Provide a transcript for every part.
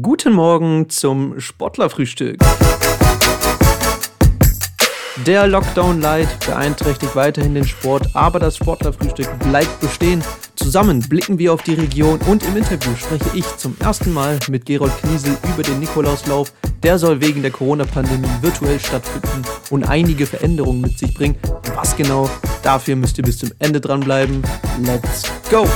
Guten Morgen zum Sportlerfrühstück. Der Lockdown Light beeinträchtigt weiterhin den Sport, aber das Sportlerfrühstück bleibt bestehen. Zusammen blicken wir auf die Region und im Interview spreche ich zum ersten Mal mit Gerold Kniesel über den Nikolauslauf. Der soll wegen der Corona-Pandemie virtuell stattfinden und einige Veränderungen mit sich bringen. Was genau? Dafür müsst ihr bis zum Ende dranbleiben. Let's go!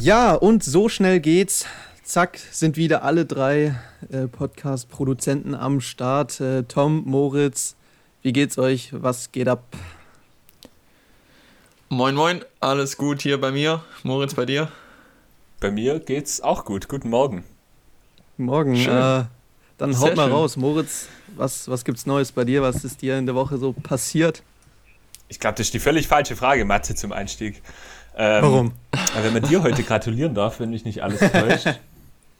Ja, und so schnell geht's. Zack, sind wieder alle drei äh, Podcast-Produzenten am Start. Äh, Tom, Moritz, wie geht's euch? Was geht ab? Moin, moin, alles gut hier bei mir. Moritz, bei dir? Bei mir geht's auch gut. Guten Morgen. Morgen. Äh, dann haut Sehr mal schön. raus. Moritz, was, was gibt's Neues bei dir? Was ist dir in der Woche so passiert? Ich glaube, das ist die völlig falsche Frage, Matze, zum Einstieg. Ähm, Warum? Wenn man dir heute gratulieren darf, wenn mich nicht alles täuscht.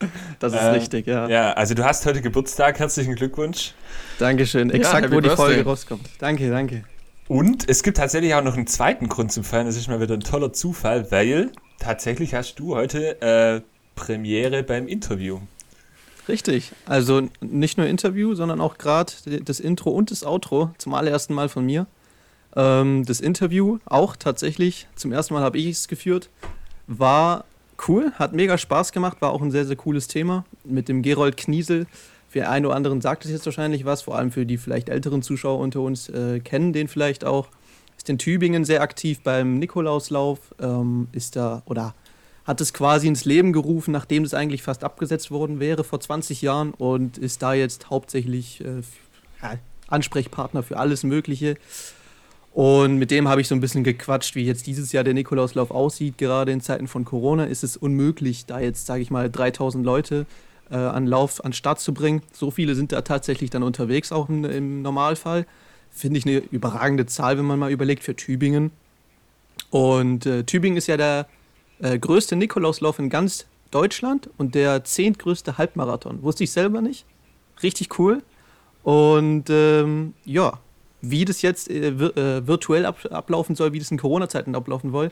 Das ist äh, richtig, ja. Ja, also du hast heute Geburtstag, herzlichen Glückwunsch. Dankeschön, exakt ja, wo die Folge rauskommt. Danke, danke. Und es gibt tatsächlich auch noch einen zweiten Grund zum Feiern, das ist mal wieder ein toller Zufall, weil tatsächlich hast du heute äh, Premiere beim Interview. Richtig, also nicht nur Interview, sondern auch gerade das Intro und das Outro zum allerersten Mal von mir. Ähm, das Interview auch tatsächlich, zum ersten Mal habe ich es geführt, war cool, hat mega Spaß gemacht, war auch ein sehr, sehr cooles Thema mit dem Gerold Kniesel. Für einen oder anderen sagt es jetzt wahrscheinlich was, vor allem für die vielleicht älteren Zuschauer unter uns äh, kennen den vielleicht auch. Ist in Tübingen sehr aktiv beim Nikolauslauf, ähm, ist da oder hat es quasi ins Leben gerufen, nachdem es eigentlich fast abgesetzt worden wäre vor 20 Jahren und ist da jetzt hauptsächlich äh, Ansprechpartner für alles Mögliche. Und mit dem habe ich so ein bisschen gequatscht, wie jetzt dieses Jahr der Nikolauslauf aussieht. Gerade in Zeiten von Corona ist es unmöglich, da jetzt, sage ich mal, 3000 Leute äh, an Lauf an Start zu bringen. So viele sind da tatsächlich dann unterwegs, auch im, im Normalfall. Finde ich eine überragende Zahl, wenn man mal überlegt, für Tübingen. Und äh, Tübingen ist ja der äh, größte Nikolauslauf in ganz Deutschland und der zehntgrößte Halbmarathon. Wusste ich selber nicht. Richtig cool. Und ähm, ja, wie das jetzt äh, äh, virtuell ab ablaufen soll, wie das in Corona-Zeiten ablaufen, soll,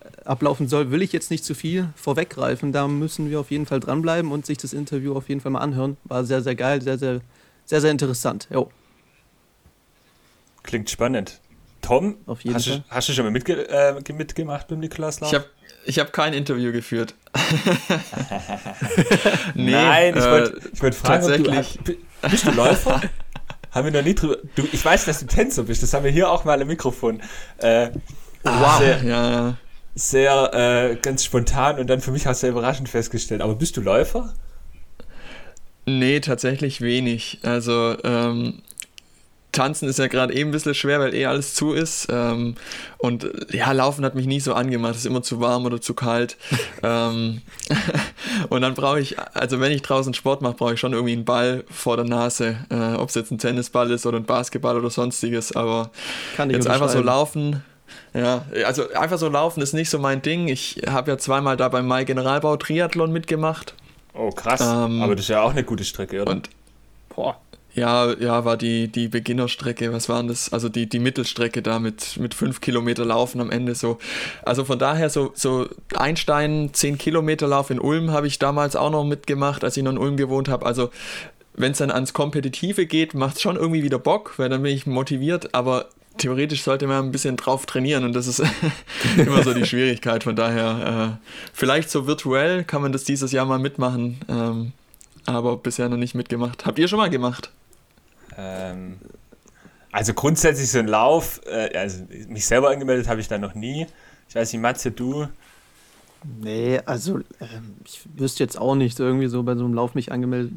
äh, ablaufen soll, will ich jetzt nicht zu viel vorweggreifen. Da müssen wir auf jeden Fall dranbleiben und sich das Interview auf jeden Fall mal anhören. War sehr, sehr geil, sehr, sehr, sehr, sehr interessant. Jo. Klingt spannend. Tom, auf jeden hast, Fall. Du, hast du schon mal mitge äh, mitgemacht beim Nikolaus Ich habe ich hab kein Interview geführt. nee, Nein, ich wollte äh, wollt fragen, tatsächlich. Du, bist du Läufer? haben wir noch nie drüber. Du, ich weiß, dass du Tänzer bist, das haben wir hier auch mal im Mikrofon. Äh, wow. Sehr, ja, sehr äh, ganz spontan und dann für mich hast du überraschend festgestellt. Aber bist du Läufer? Nee, tatsächlich wenig. Also ähm, Tanzen ist ja gerade eben ein bisschen schwer, weil eh alles zu ist. Ähm, und ja, Laufen hat mich nie so angemacht. Es ist immer zu warm oder zu kalt. ähm, und dann brauche ich, also wenn ich draußen Sport mache, brauche ich schon irgendwie einen Ball vor der Nase. Äh, Ob es jetzt ein Tennisball ist oder ein Basketball oder sonstiges. Aber jetzt einfach so laufen. Ja, also einfach so laufen ist nicht so mein Ding. Ich habe ja zweimal da beim Mai Generalbau Triathlon mitgemacht. Oh, krass. Ähm, Aber das ist ja auch eine gute Strecke, oder? Und, boah, ja, ja, war die, die Beginnerstrecke, was waren das? Also die, die Mittelstrecke da mit, mit fünf Kilometer Laufen am Ende so. Also von daher so, so Einstein, zehn Kilometer Lauf in Ulm habe ich damals auch noch mitgemacht, als ich noch in Ulm gewohnt habe. Also wenn es dann ans Kompetitive geht, macht es schon irgendwie wieder Bock, weil dann bin ich motiviert, aber theoretisch sollte man ein bisschen drauf trainieren und das ist immer so die Schwierigkeit. Von daher, äh, vielleicht so virtuell kann man das dieses Jahr mal mitmachen, ähm, aber bisher noch nicht mitgemacht. Habt ihr schon mal gemacht? Ähm, also grundsätzlich so ein Lauf, äh, also mich selber angemeldet habe ich da noch nie. Ich weiß nicht, Matze, du? Nee, also äh, ich wüsste jetzt auch nicht irgendwie so bei so einem Lauf mich angemeldet.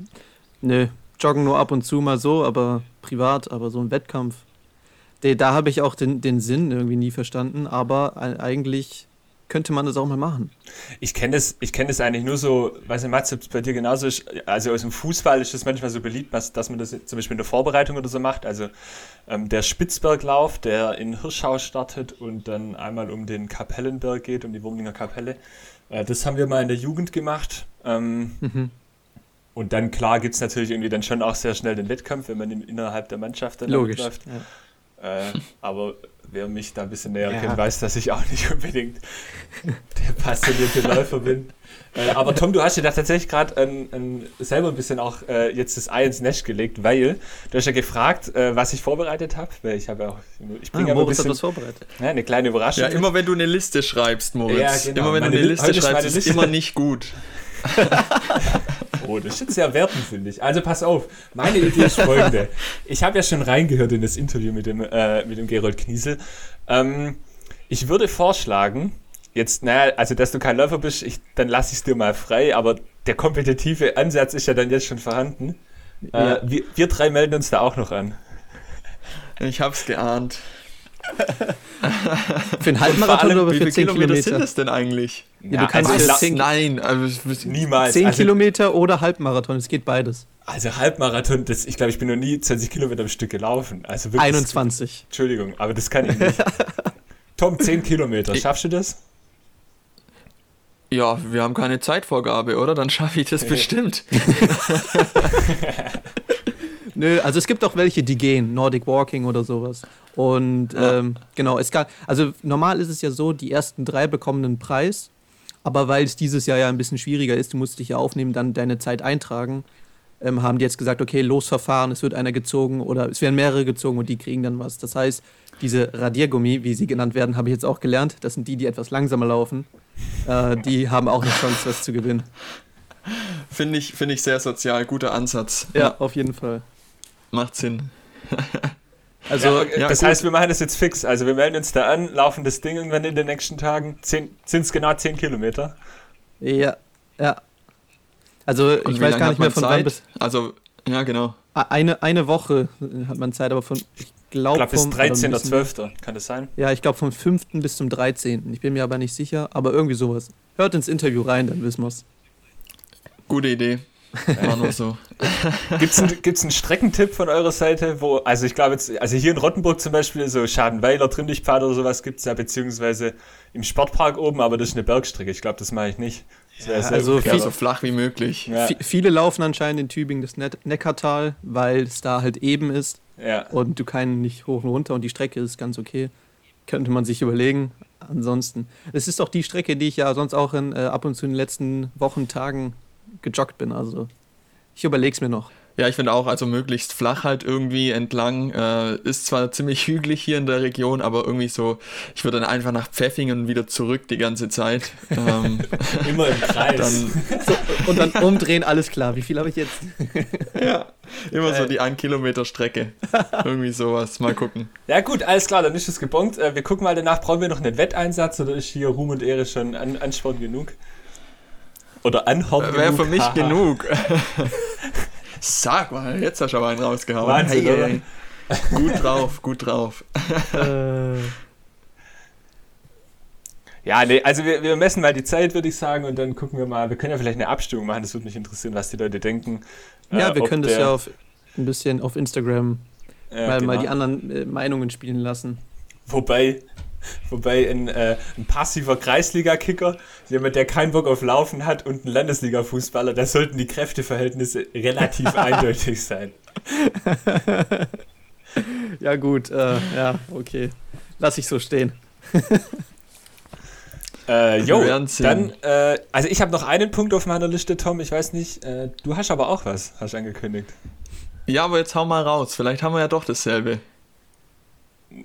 Nee, joggen nur ab und zu mal so, aber privat, aber so ein Wettkampf. Da habe ich auch den, den Sinn irgendwie nie verstanden, aber eigentlich könnte man das auch mal machen. Ich kenne das, kenn das eigentlich nur so, weiß nicht, Mats, ob es bei dir genauso ist. Also aus dem Fußball ist das manchmal so beliebt, dass, dass man das zum Beispiel in der Vorbereitung oder so macht. Also ähm, der Spitzberglauf, der in Hirschau startet und dann einmal um den Kapellenberg geht, um die Wurmlinger Kapelle. Äh, das haben wir mal in der Jugend gemacht. Ähm, mhm. Und dann, klar, gibt es natürlich irgendwie dann schon auch sehr schnell den Wettkampf, wenn man innerhalb der Mannschaft dann Logisch, läuft. Ja. Äh, aber wer mich da ein bisschen näher ja. kennt, weiß, dass ich auch nicht unbedingt der passionierte Läufer bin. Äh, aber Tom, du hast dir da tatsächlich gerade selber ein bisschen auch äh, jetzt das Ei ins Nest gelegt, weil du hast ja gefragt, äh, was ich vorbereitet habe. Ich habe ja auch, ich bringe ah, ja ein bisschen, hat was vorbereitet. Ja, eine kleine Überraschung. Ja, immer wenn du eine Liste schreibst, Moritz. Ja, genau. Immer wenn meine du eine Liste schreibst, ist Liste. immer nicht gut. oh, das ist jetzt sehr wertend, finde ich. Also pass auf, meine Idee ist folgende. Ich habe ja schon reingehört in das Interview mit dem, äh, mit dem Gerold Kniesel. Ähm, ich würde vorschlagen, jetzt, naja, also dass du kein Läufer bist, ich, dann lasse ich es dir mal frei, aber der kompetitive Ansatz ist ja dann jetzt schon vorhanden. Äh, ja. Wir, wir drei melden uns da auch noch an. Ich hab's geahnt. für einen Halbmarathon oder für 10 Kilometer, Kilometer sind das denn eigentlich? Ja, du kannst also 10, nein, also niemals. 10 also, Kilometer oder Halbmarathon, es geht beides. Also Halbmarathon, das, ich glaube, ich bin noch nie 20 Kilometer am Stück gelaufen. Also wirklich, 21. Entschuldigung, aber das kann ich nicht. Tom, 10 Kilometer, schaffst du das? Ja, wir haben keine Zeitvorgabe, oder? Dann schaffe ich das bestimmt. Nö, also es gibt auch welche, die gehen, Nordic Walking oder sowas. Und ja. ähm, genau, es kann, also normal ist es ja so, die ersten drei bekommen einen Preis, aber weil es dieses Jahr ja ein bisschen schwieriger ist, du musst dich ja aufnehmen, dann deine Zeit eintragen, ähm, haben die jetzt gesagt, okay, Losverfahren, es wird einer gezogen oder es werden mehrere gezogen und die kriegen dann was. Das heißt, diese Radiergummi, wie sie genannt werden, habe ich jetzt auch gelernt, das sind die, die etwas langsamer laufen. Äh, die haben auch eine Chance, was zu gewinnen. Finde ich, find ich sehr sozial, guter Ansatz. Ja, auf jeden Fall. Macht Sinn. Also, ja, das gut. heißt, wir machen das jetzt fix. Also, wir melden uns da an, laufen das Ding irgendwann in den nächsten Tagen. Sind es genau 10 Kilometer? Ja, ja. Also, Und ich weiß gar nicht mehr von wann bis. Also, ja, genau. Eine, eine Woche hat man Zeit, aber von, ich glaube. Glaub, bis 13.12. Kann das sein? Ja, ich glaube vom 5. bis zum 13. Ich bin mir aber nicht sicher, aber irgendwie sowas. Hört ins Interview rein, dann wissen wir es. Gute Idee. War nur so. Gibt es einen, einen Streckentipp von eurer Seite, wo, also ich glaube jetzt, also hier in Rottenburg zum Beispiel, so Schadenweiler, Trindichpfad oder sowas gibt es ja, beziehungsweise im Sportpark oben, aber das ist eine Bergstrecke. Ich glaube, das mache ich nicht. Ja, also viel, so flach wie möglich. Ja. Viele laufen anscheinend in Tübingen das ne Neckartal, weil es da halt eben ist ja. und du keinen nicht hoch und runter und die Strecke ist ganz okay. Könnte man sich überlegen. Ansonsten, es ist auch die Strecke, die ich ja sonst auch in, äh, ab und zu in den letzten Wochen, Tagen gejoggt bin. Also ich überlege es mir noch. Ja, ich finde auch, also möglichst flach halt irgendwie entlang. Äh, ist zwar ziemlich hügelig hier in der Region, aber irgendwie so, ich würde dann einfach nach Pfeffingen wieder zurück die ganze Zeit. Ähm, Immer im Kreis. Dann, so, und dann umdrehen, alles klar. Wie viel habe ich jetzt? ja, immer so die 1 Kilometer Strecke. irgendwie sowas. Mal gucken. Ja, gut, alles klar, dann ist es gebongt. Äh, wir gucken mal danach, brauchen wir noch einen Wetteinsatz oder ist hier Ruhm und Ehre schon an Ansporn genug? Oder Anhorn Wäre für mich genug. Sag mal, jetzt hast du aber einen rausgehauen. Wahnsinn, hey, hey. Gut drauf, gut drauf. Äh. Ja, nee, also wir, wir messen mal die Zeit, würde ich sagen, und dann gucken wir mal, wir können ja vielleicht eine Abstimmung machen, das würde mich interessieren, was die Leute denken. Ja, äh, wir können das ja auf, ein bisschen auf Instagram ja, mal, genau. mal die anderen äh, Meinungen spielen lassen. Wobei, Wobei ein, äh, ein passiver Kreisliga-Kicker, jemand, der keinen Bock auf Laufen hat und ein Landesliga-Fußballer, da sollten die Kräfteverhältnisse relativ eindeutig sein. ja, gut, äh, ja, okay. Lass ich so stehen. äh, jo, dann, äh, also ich habe noch einen Punkt auf meiner Liste, Tom, ich weiß nicht, äh, du hast aber auch was, hast angekündigt. Ja, aber jetzt hau mal raus, vielleicht haben wir ja doch dasselbe.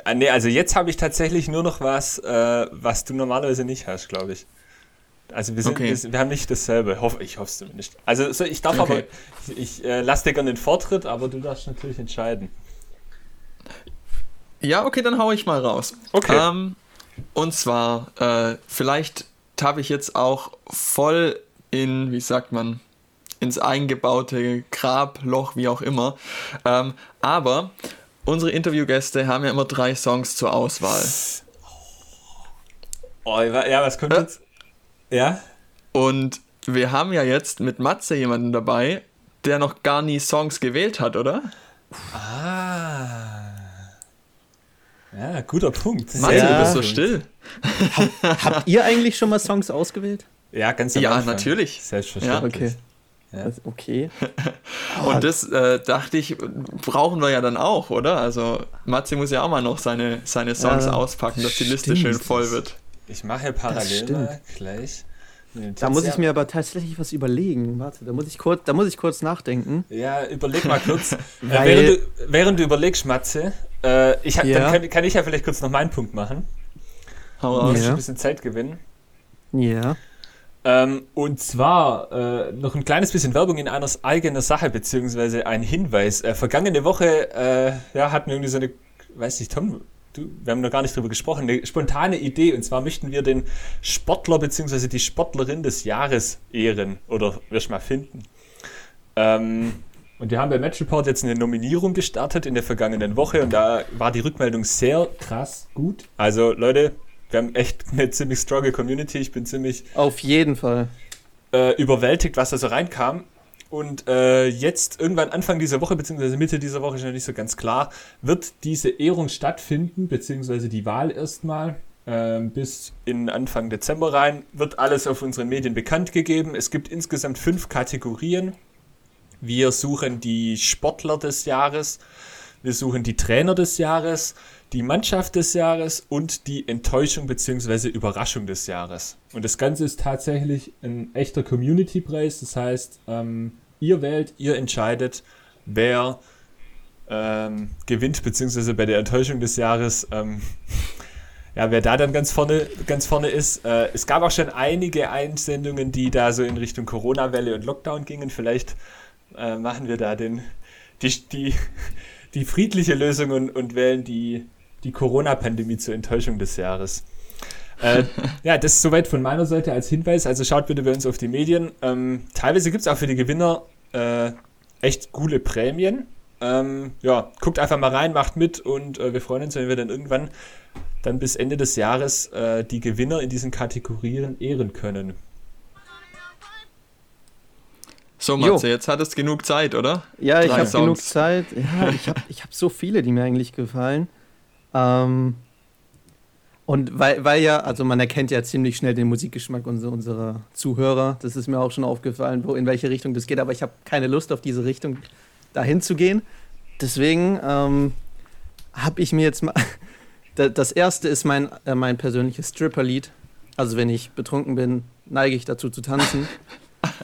Ah, nee, also jetzt habe ich tatsächlich nur noch was, äh, was du normalerweise nicht hast, glaube ich. Also wir, sind, okay. wir, wir, haben nicht dasselbe. Hoff, ich hoffe es zumindest. Also so, ich darf okay. aber, ich, ich äh, lasse dir gerne den Vortritt, aber du darfst natürlich entscheiden. Ja, okay, dann hau ich mal raus. Okay. Ähm, und zwar, äh, vielleicht habe ich jetzt auch voll in, wie sagt man, ins eingebaute Grabloch, wie auch immer. Ähm, aber unsere Interviewgäste haben ja immer drei Songs zur Auswahl. Oh, ja, was könnte jetzt? Ja? Und wir haben ja jetzt mit Matze jemanden dabei, der noch gar nie Songs gewählt hat, oder? Ah. Ja, guter Punkt. Matze, ja. du bist so still. Habt ihr eigentlich schon mal Songs ausgewählt? Ja, ganz am Ja, Anfang. natürlich. Selbstverständlich. Ja, okay. Ja. Okay. Und das äh, dachte ich, brauchen wir ja dann auch, oder? Also Matze muss ja auch mal noch seine, seine Songs Ja, auspacken, dass die Liste stimmt. schön voll wird. Ich mache parallel stimmt. mal gleich. Da muss ich mir aber tatsächlich was überlegen. Warte, da muss ich kurz, da muss ich kurz nachdenken. Ja, überleg mal kurz. äh, Weil- während, du, während du überlegst, Matze, äh, ich, Ja. dann kann, kann ich ja vielleicht kurz noch meinen Punkt machen. Hau Ja. Muss ich ein bisschen Zeit gewinnen. Ja. Ähm, und zwar äh, noch ein kleines bisschen Werbung in einer eigener Sache, beziehungsweise ein Hinweis. Äh, vergangene Woche äh, ja, hatten wir irgendwie so eine, weiß nicht, Tom, du, wir haben noch gar nicht drüber gesprochen, eine spontane Idee. Und zwar möchten wir den Sportler beziehungsweise die Sportlerin des Jahres ehren oder wirst mal finden. Ähm, und wir haben bei Match Report jetzt eine Nominierung gestartet in der vergangenen Woche und da war die Rückmeldung sehr krass gut. Also Leute, wir haben echt eine ziemlich struggle Community. Ich bin ziemlich Auf jeden Fall. äh, überwältigt, was da so reinkam. Und äh, jetzt, irgendwann Anfang dieser Woche, beziehungsweise Mitte dieser Woche, ist noch nicht so ganz klar, wird diese Ehrung stattfinden, beziehungsweise die Wahl erstmal. Ähm, bis in Anfang Dezember rein wird alles auf unseren Medien bekannt gegeben. Es gibt insgesamt fünf Kategorien. Wir suchen die Sportler des Jahres, wir suchen die Trainer des Jahres, die Mannschaft des Jahres und die Enttäuschung bzw. Überraschung des Jahres. Und das Ganze ist tatsächlich ein echter Community-Preis. Das heißt, ähm, ihr wählt, ihr entscheidet, wer ähm, gewinnt, beziehungsweise bei der Enttäuschung des Jahres, ähm, ja, wer da dann ganz vorne, ganz vorne ist. Äh, es gab auch schon einige Einsendungen, die da so in Richtung Corona-Welle und Lockdown gingen. Vielleicht äh, machen wir da den, die, die, die friedliche Lösung und, und wählen die, die Corona-Pandemie zur Enttäuschung des Jahres. Äh, ja, das ist soweit von meiner Seite als Hinweis. Also schaut bitte bei uns auf die Medien. Ähm, teilweise gibt es auch für die Gewinner äh, echt coole Prämien. Ähm, ja, guckt einfach mal rein, macht mit und äh, wir freuen uns, wenn wir dann irgendwann dann bis Ende des Jahres äh, die Gewinner in diesen Kategorien ehren können. So, Jo. Matze, jetzt hattest genug Zeit, oder? Ja, ich Drei habe genug. Zeit. Ja, ich habe ich hab so viele, die mir eigentlich gefallen. Ähm, und weil, weil ja, also man erkennt ja ziemlich schnell den Musikgeschmack unserer, unserer Zuhörer. Das ist mir auch schon aufgefallen, wo in welche Richtung das geht. Aber ich habe keine Lust auf diese Richtung dahin zu gehen. Deswegen ähm, habe ich mir jetzt mal. Da- Das erste ist mein, äh, mein persönliches Stripper-Lied. Also wenn ich betrunken bin, neige ich dazu zu tanzen.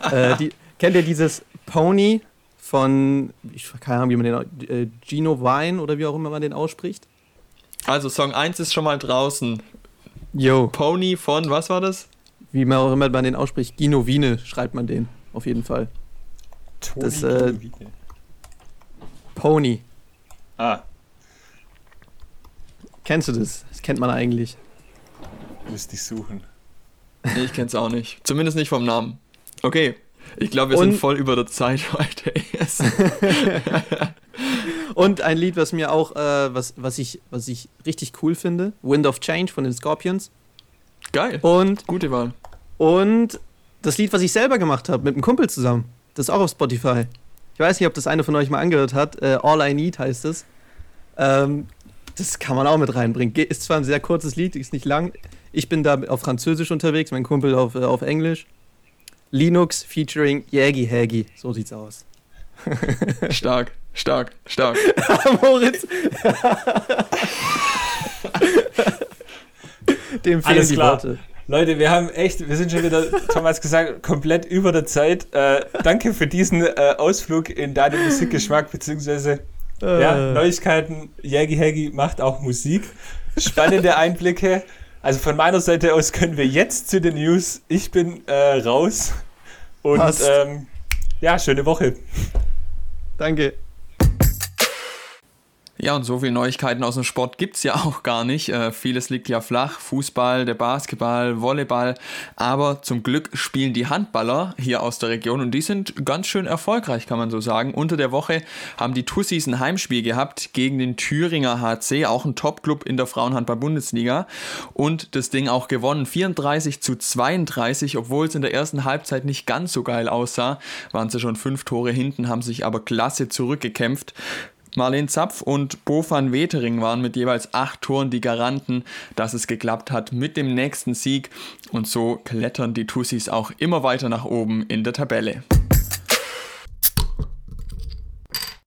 äh, die, kennt ihr dieses Pony von, ich keine Ahnung, wie man den, äh, Gino Vine oder wie auch immer man den ausspricht? Also, Song 1 ist schon mal draußen. Yo. Pony von, was war das? Wie man auch immer man den ausspricht, Gino Vine schreibt man den, auf jeden Fall. Toni Das, äh. Pony. ah, Kennst du das? Das kennt man eigentlich. müsste ich suchen. Nee, ich kenn's auch nicht. Zumindest nicht vom Namen. Okay. Ich glaube, wir Und- sind voll über der Zeit heute. Yes. Und ein Lied, was mir auch, äh, was, was, ich, was ich richtig cool finde, Wind of Change von den Scorpions. Geil. Und, Gute Wahl. und das Lied, was ich selber gemacht habe, mit einem Kumpel zusammen. Das ist auch auf Spotify. Ich weiß nicht, ob das eine von euch mal angehört hat. Äh, All I Need heißt es. Ähm, das kann man auch mit reinbringen. Ge- Ist zwar ein sehr kurzes Lied, ist nicht lang. Ich bin da auf Französisch unterwegs, mein Kumpel auf, äh, auf Englisch. Linux featuring Yagi Hagi. So sieht's aus. Stark, stark, stark. Moritz. Dem fehlen Alles die klar. Worte. Leute, wir haben echt, wir sind schon wieder, Thomas gesagt, komplett über der Zeit. Äh, danke für diesen äh, Ausflug in deinen Musikgeschmack, beziehungsweise ja, Äh, Neuigkeiten. Yagi Hagi macht auch Musik. Spannende Einblicke. Also von meiner Seite aus können wir jetzt zu den News. Ich bin äh, raus. Und ähm, ja, schöne Woche. danke. Ja, und so viele Neuigkeiten aus dem Sport gibt's ja auch gar nicht. Äh, vieles liegt ja flach. Fußball, der Basketball, Volleyball. Aber zum Glück spielen die Handballer hier aus der Region und die sind ganz schön erfolgreich, kann man so sagen. Unter der Woche haben die Tussis ein Heimspiel gehabt gegen den Thüringer HC, auch ein Top-Club in der Frauenhandball-Bundesliga. Und das Ding auch gewonnen. 34 zu 32, obwohl es in der ersten Halbzeit nicht ganz so geil aussah, waren sie schon fünf Tore hinten, haben sich aber klasse zurückgekämpft. Marlene Zapf und Bo van Wetering waren mit jeweils acht Toren die Garanten, dass es geklappt hat mit dem nächsten Sieg. Und so klettern die Tussis auch immer weiter nach oben in der Tabelle.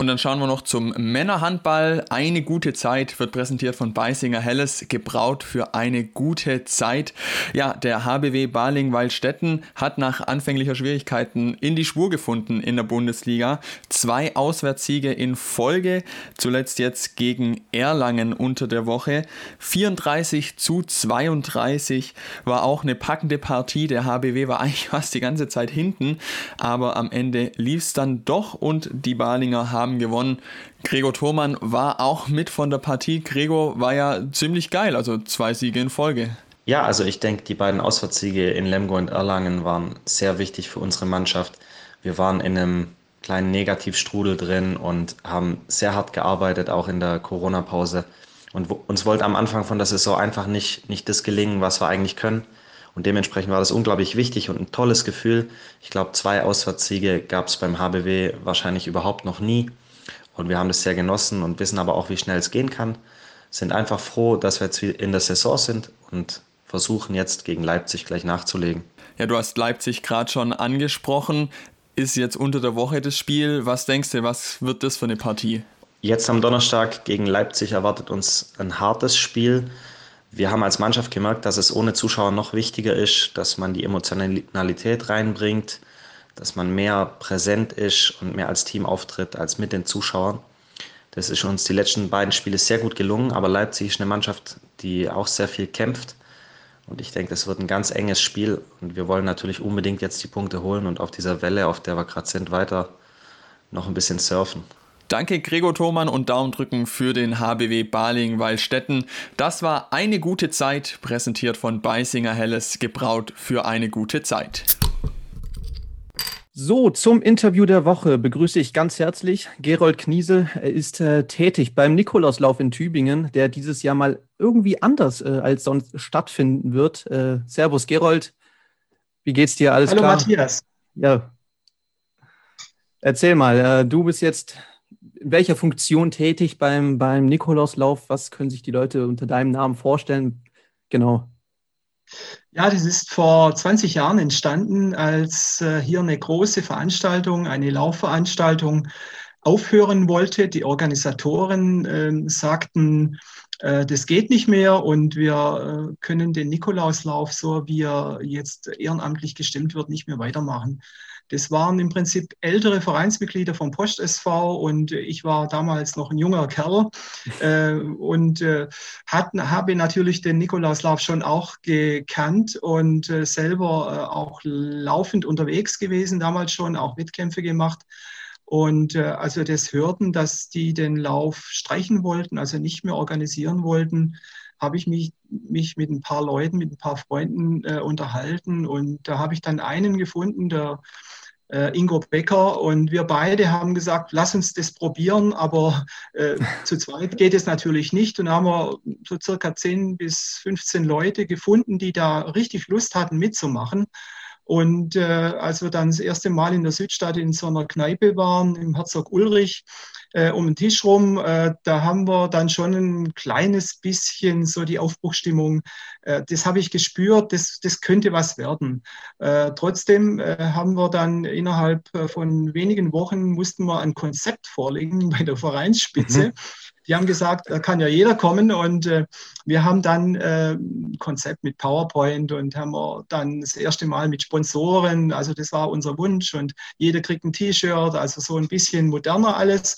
Und dann schauen wir noch zum Männerhandball. Eine gute Zeit wird präsentiert von Beisinger Helles, gebraut für eine gute Zeit. Ja, der HBW Baling-Waldstätten hat nach anfänglicher Schwierigkeiten in die Spur gefunden in der Bundesliga. Zwei Auswärtssiege in Folge, zuletzt jetzt gegen Erlangen unter der Woche. 34 zu 32 war auch eine packende Partie. Der HBW war eigentlich fast die ganze Zeit hinten, aber am Ende lief es dann doch und die Balinger haben haben gewonnen. Gregor Thormann war auch mit von der Partie. Gregor war ja ziemlich geil, also zwei Siege in Folge. Ja, also ich denke, die beiden Auswärtssiege in Lemgo und Erlangen waren sehr wichtig für unsere Mannschaft. Wir waren in einem kleinen Negativstrudel drin und haben sehr hart gearbeitet, auch in der Corona-Pause. Und uns wollte am Anfang von der Saison einfach nicht, nicht das gelingen, was wir eigentlich können. Und dementsprechend war das unglaublich wichtig und ein tolles Gefühl. Ich glaube, zwei Auswärtssiege gab es beim HBW wahrscheinlich überhaupt noch nie. Und wir haben das sehr genossen und wissen aber auch, wie schnell es gehen kann. Sind einfach froh, dass wir jetzt in der Saison sind und versuchen jetzt gegen Leipzig gleich nachzulegen. Ja, du hast Leipzig gerade schon angesprochen. Ist jetzt unter der Woche das Spiel. Was denkst du, was wird das für eine Partie? Jetzt am Donnerstag gegen Leipzig erwartet uns ein hartes Spiel. Wir haben als Mannschaft gemerkt, dass es ohne Zuschauer noch wichtiger ist, dass man die Emotionalität reinbringt, dass man mehr präsent ist und mehr als Team auftritt als mit den Zuschauern. Das ist uns die letzten beiden Spiele sehr gut gelungen, aber Leipzig ist eine Mannschaft, die auch sehr viel kämpft. Und ich denke, das wird ein ganz enges Spiel und wir wollen natürlich unbedingt jetzt die Punkte holen und auf dieser Welle, auf der wir gerade sind, weiter noch ein bisschen surfen. Danke Gregor Thomann und Daumen drücken für den HBW Baling-Wallstätten. Das war eine gute Zeit, präsentiert von Beisinger Helles, gebraut für eine gute Zeit. So, zum Interview der Woche begrüße ich ganz herzlich Gerold Kniesel. Er ist äh, tätig beim Nikolauslauf in Tübingen, der dieses Jahr mal irgendwie anders äh, als sonst stattfinden wird. Äh, servus, Gerold. Wie geht's dir? Alles Hallo, klar? Hallo, Matthias. Ja. Erzähl mal, äh, du bist jetzt in welcher Funktion tätig beim, beim Nikolauslauf? Was können sich die Leute unter deinem Namen vorstellen? Genau. Ja, das ist vor 20 Jahren entstanden, als äh, hier eine große Veranstaltung, eine Laufveranstaltung aufhören wollte. Die Organisatoren äh, sagten, äh, das geht nicht mehr und wir äh, können den Nikolauslauf, so wie er jetzt ehrenamtlich gestimmt wird, nicht mehr weitermachen. Das waren im Prinzip ältere Vereinsmitglieder vom Post SV und ich war damals noch ein junger Kerl äh, und äh, hatten, habe natürlich den Nikolauslauf schon auch gekannt und äh, selber äh, auch laufend unterwegs gewesen, damals schon auch Wettkämpfe gemacht. Und äh, als wir das hörten, dass die den Lauf streichen wollten, also nicht mehr organisieren wollten, habe ich mich, mich mit ein paar Leuten, mit ein paar Freunden äh, unterhalten. Und da habe ich dann einen gefunden, der Ingo Becker und wir beide haben gesagt, lass uns das probieren, aber äh, zu zweit geht es natürlich nicht. Und haben wir so circa 10 bis 15 Leute gefunden, die da richtig Lust hatten mitzumachen. Und äh, als wir dann das erste Mal in der Südstadt in so einer Kneipe waren, im Herzog Ulrich, äh, um den Tisch rum, äh, da haben wir dann schon ein kleines bisschen so die Aufbruchstimmung, äh, das habe ich gespürt, das, das könnte was werden. Äh, trotzdem äh, haben wir dann innerhalb äh, von wenigen Wochen, mussten wir ein Konzept vorlegen bei der Vereinsspitze. Mhm die haben gesagt, da kann ja jeder kommen und äh, wir haben dann äh, ein Konzept mit PowerPoint und haben dann das erste Mal mit Sponsoren, also das war unser Wunsch und jeder kriegt ein T-Shirt, also so ein bisschen moderner alles.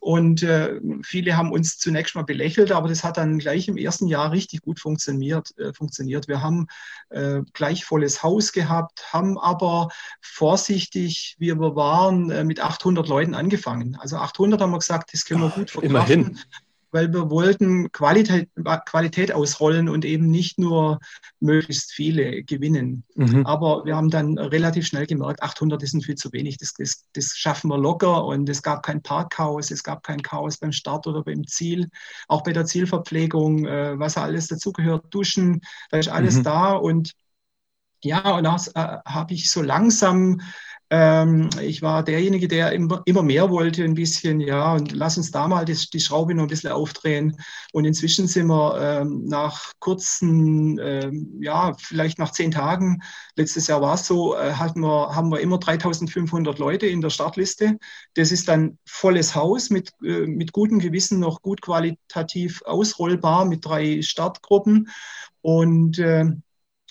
Und äh, viele haben uns zunächst mal belächelt, aber das hat dann gleich im ersten Jahr richtig gut funktioniert. Äh, funktioniert. Wir haben äh, gleich volles Haus gehabt, haben aber vorsichtig, wie wir waren, äh, mit 800 Leuten angefangen. Also 800 haben wir gesagt, das können wir gut verkraften. Immerhin weil wir wollten Qualität, Qualität ausrollen und eben nicht nur möglichst viele gewinnen. Mhm. Aber wir haben dann relativ schnell gemerkt, 800 ist viel zu wenig, das, das, das schaffen wir locker und es gab kein Parkchaos, es gab kein Chaos beim Start oder beim Ziel, auch bei der Zielverpflegung, äh, was alles dazugehört, Duschen, da ist alles mhm. da und ja, und das äh, habe ich so langsam Ähm, ich war derjenige, der immer, immer mehr wollte, ein bisschen, ja, und lass uns da mal die, die Schraube noch ein bisschen aufdrehen. Und inzwischen sind wir ähm, nach kurzen, ähm, ja, vielleicht nach zehn Tagen, letztes Jahr war es so, äh, hatten wir, haben wir immer 3500 Leute in der Startliste. Das ist dann volles Haus mit, äh, mit gutem Gewissen, noch gut qualitativ ausrollbar mit drei Startgruppen. Und äh,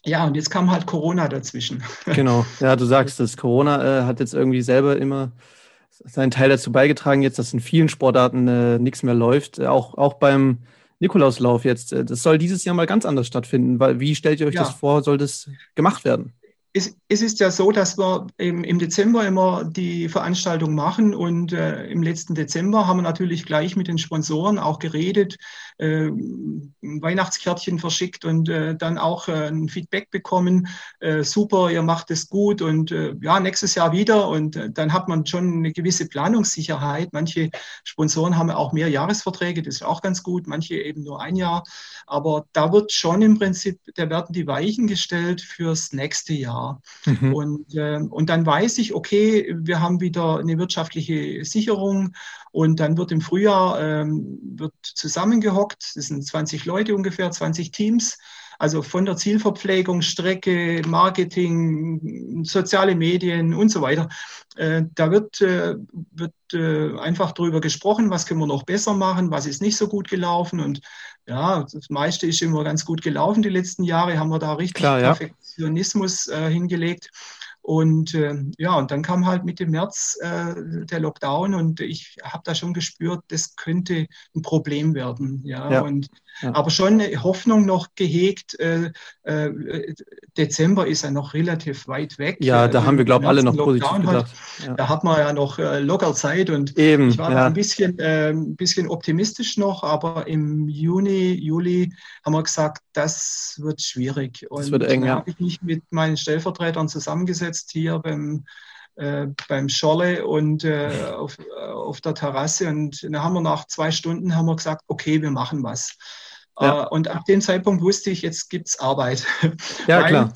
ja, und jetzt kam halt Corona dazwischen. Genau, ja, du sagst es. Corona äh, hat jetzt irgendwie selber immer seinen Teil dazu beigetragen, jetzt, dass in vielen Sportarten äh, nichts mehr läuft. Auch, auch beim Nikolauslauf jetzt. Äh, das soll dieses Jahr mal ganz anders stattfinden. Weil, wie stellt ihr euch ja. das vor? Soll das gemacht werden? es, es, ist ja so, dass wir im, Dezember immer die Veranstaltung machen und äh, im letzten Dezember haben wir natürlich gleich mit den Sponsoren auch geredet, äh, Weihnachtskärtchen verschickt und äh, dann auch äh, ein Feedback bekommen. Äh, super, ihr macht es gut und äh, ja, nächstes Jahr wieder und dann hat man schon eine gewisse Planungssicherheit. Manche Sponsoren haben auch mehr Jahresverträge, das ist auch ganz gut, manche eben nur ein Jahr. Aber da wird schon im Prinzip, da werden die Weichen gestellt fürs nächste Jahr. Mhm. Und, äh, und dann weiß ich, okay, wir haben wieder eine wirtschaftliche Sicherung und dann wird im Frühjahr ähm, wird zusammengehockt, das sind 20 Leute ungefähr, 20 Teams. Also von der Zielverpflegung, Strecke, Marketing, soziale Medien und so weiter. Äh, da wird, äh, wird äh, einfach darüber gesprochen, was können wir noch besser machen, was ist nicht so gut gelaufen. Und ja, das meiste ist immer ganz gut gelaufen die letzten Jahre, haben wir da richtig Klar. Perfektionismus hingelegt. Und äh, ja, und dann kam halt Mitte März äh, der Lockdown und ich habe da schon gespürt, das könnte ein Problem werden. Ja, ja. und ja. aber schon eine Hoffnung noch gehegt. Äh, äh Dezember ist ja noch relativ weit weg. Ja, da haben wir, glaube ich, alle noch positiv Lockdown gedacht. Ja. Da hat man ja noch äh, locker Zeit und Eben, ich war ein bisschen, äh, ein bisschen optimistisch noch, aber im Juni, Juli haben wir gesagt, das wird schwierig. Und das wird eng, ja. habe ich mich mit meinen Stellvertretern zusammengesetzt hingesetzt hier beim, äh, beim Scholle und äh, auf, auf der Terrasse. Und dann haben wir nach zwei Stunden haben wir gesagt, okay, wir machen was. Ja. Und ab dem Zeitpunkt wusste ich, jetzt gibt es Arbeit. Ja, Weil, klar.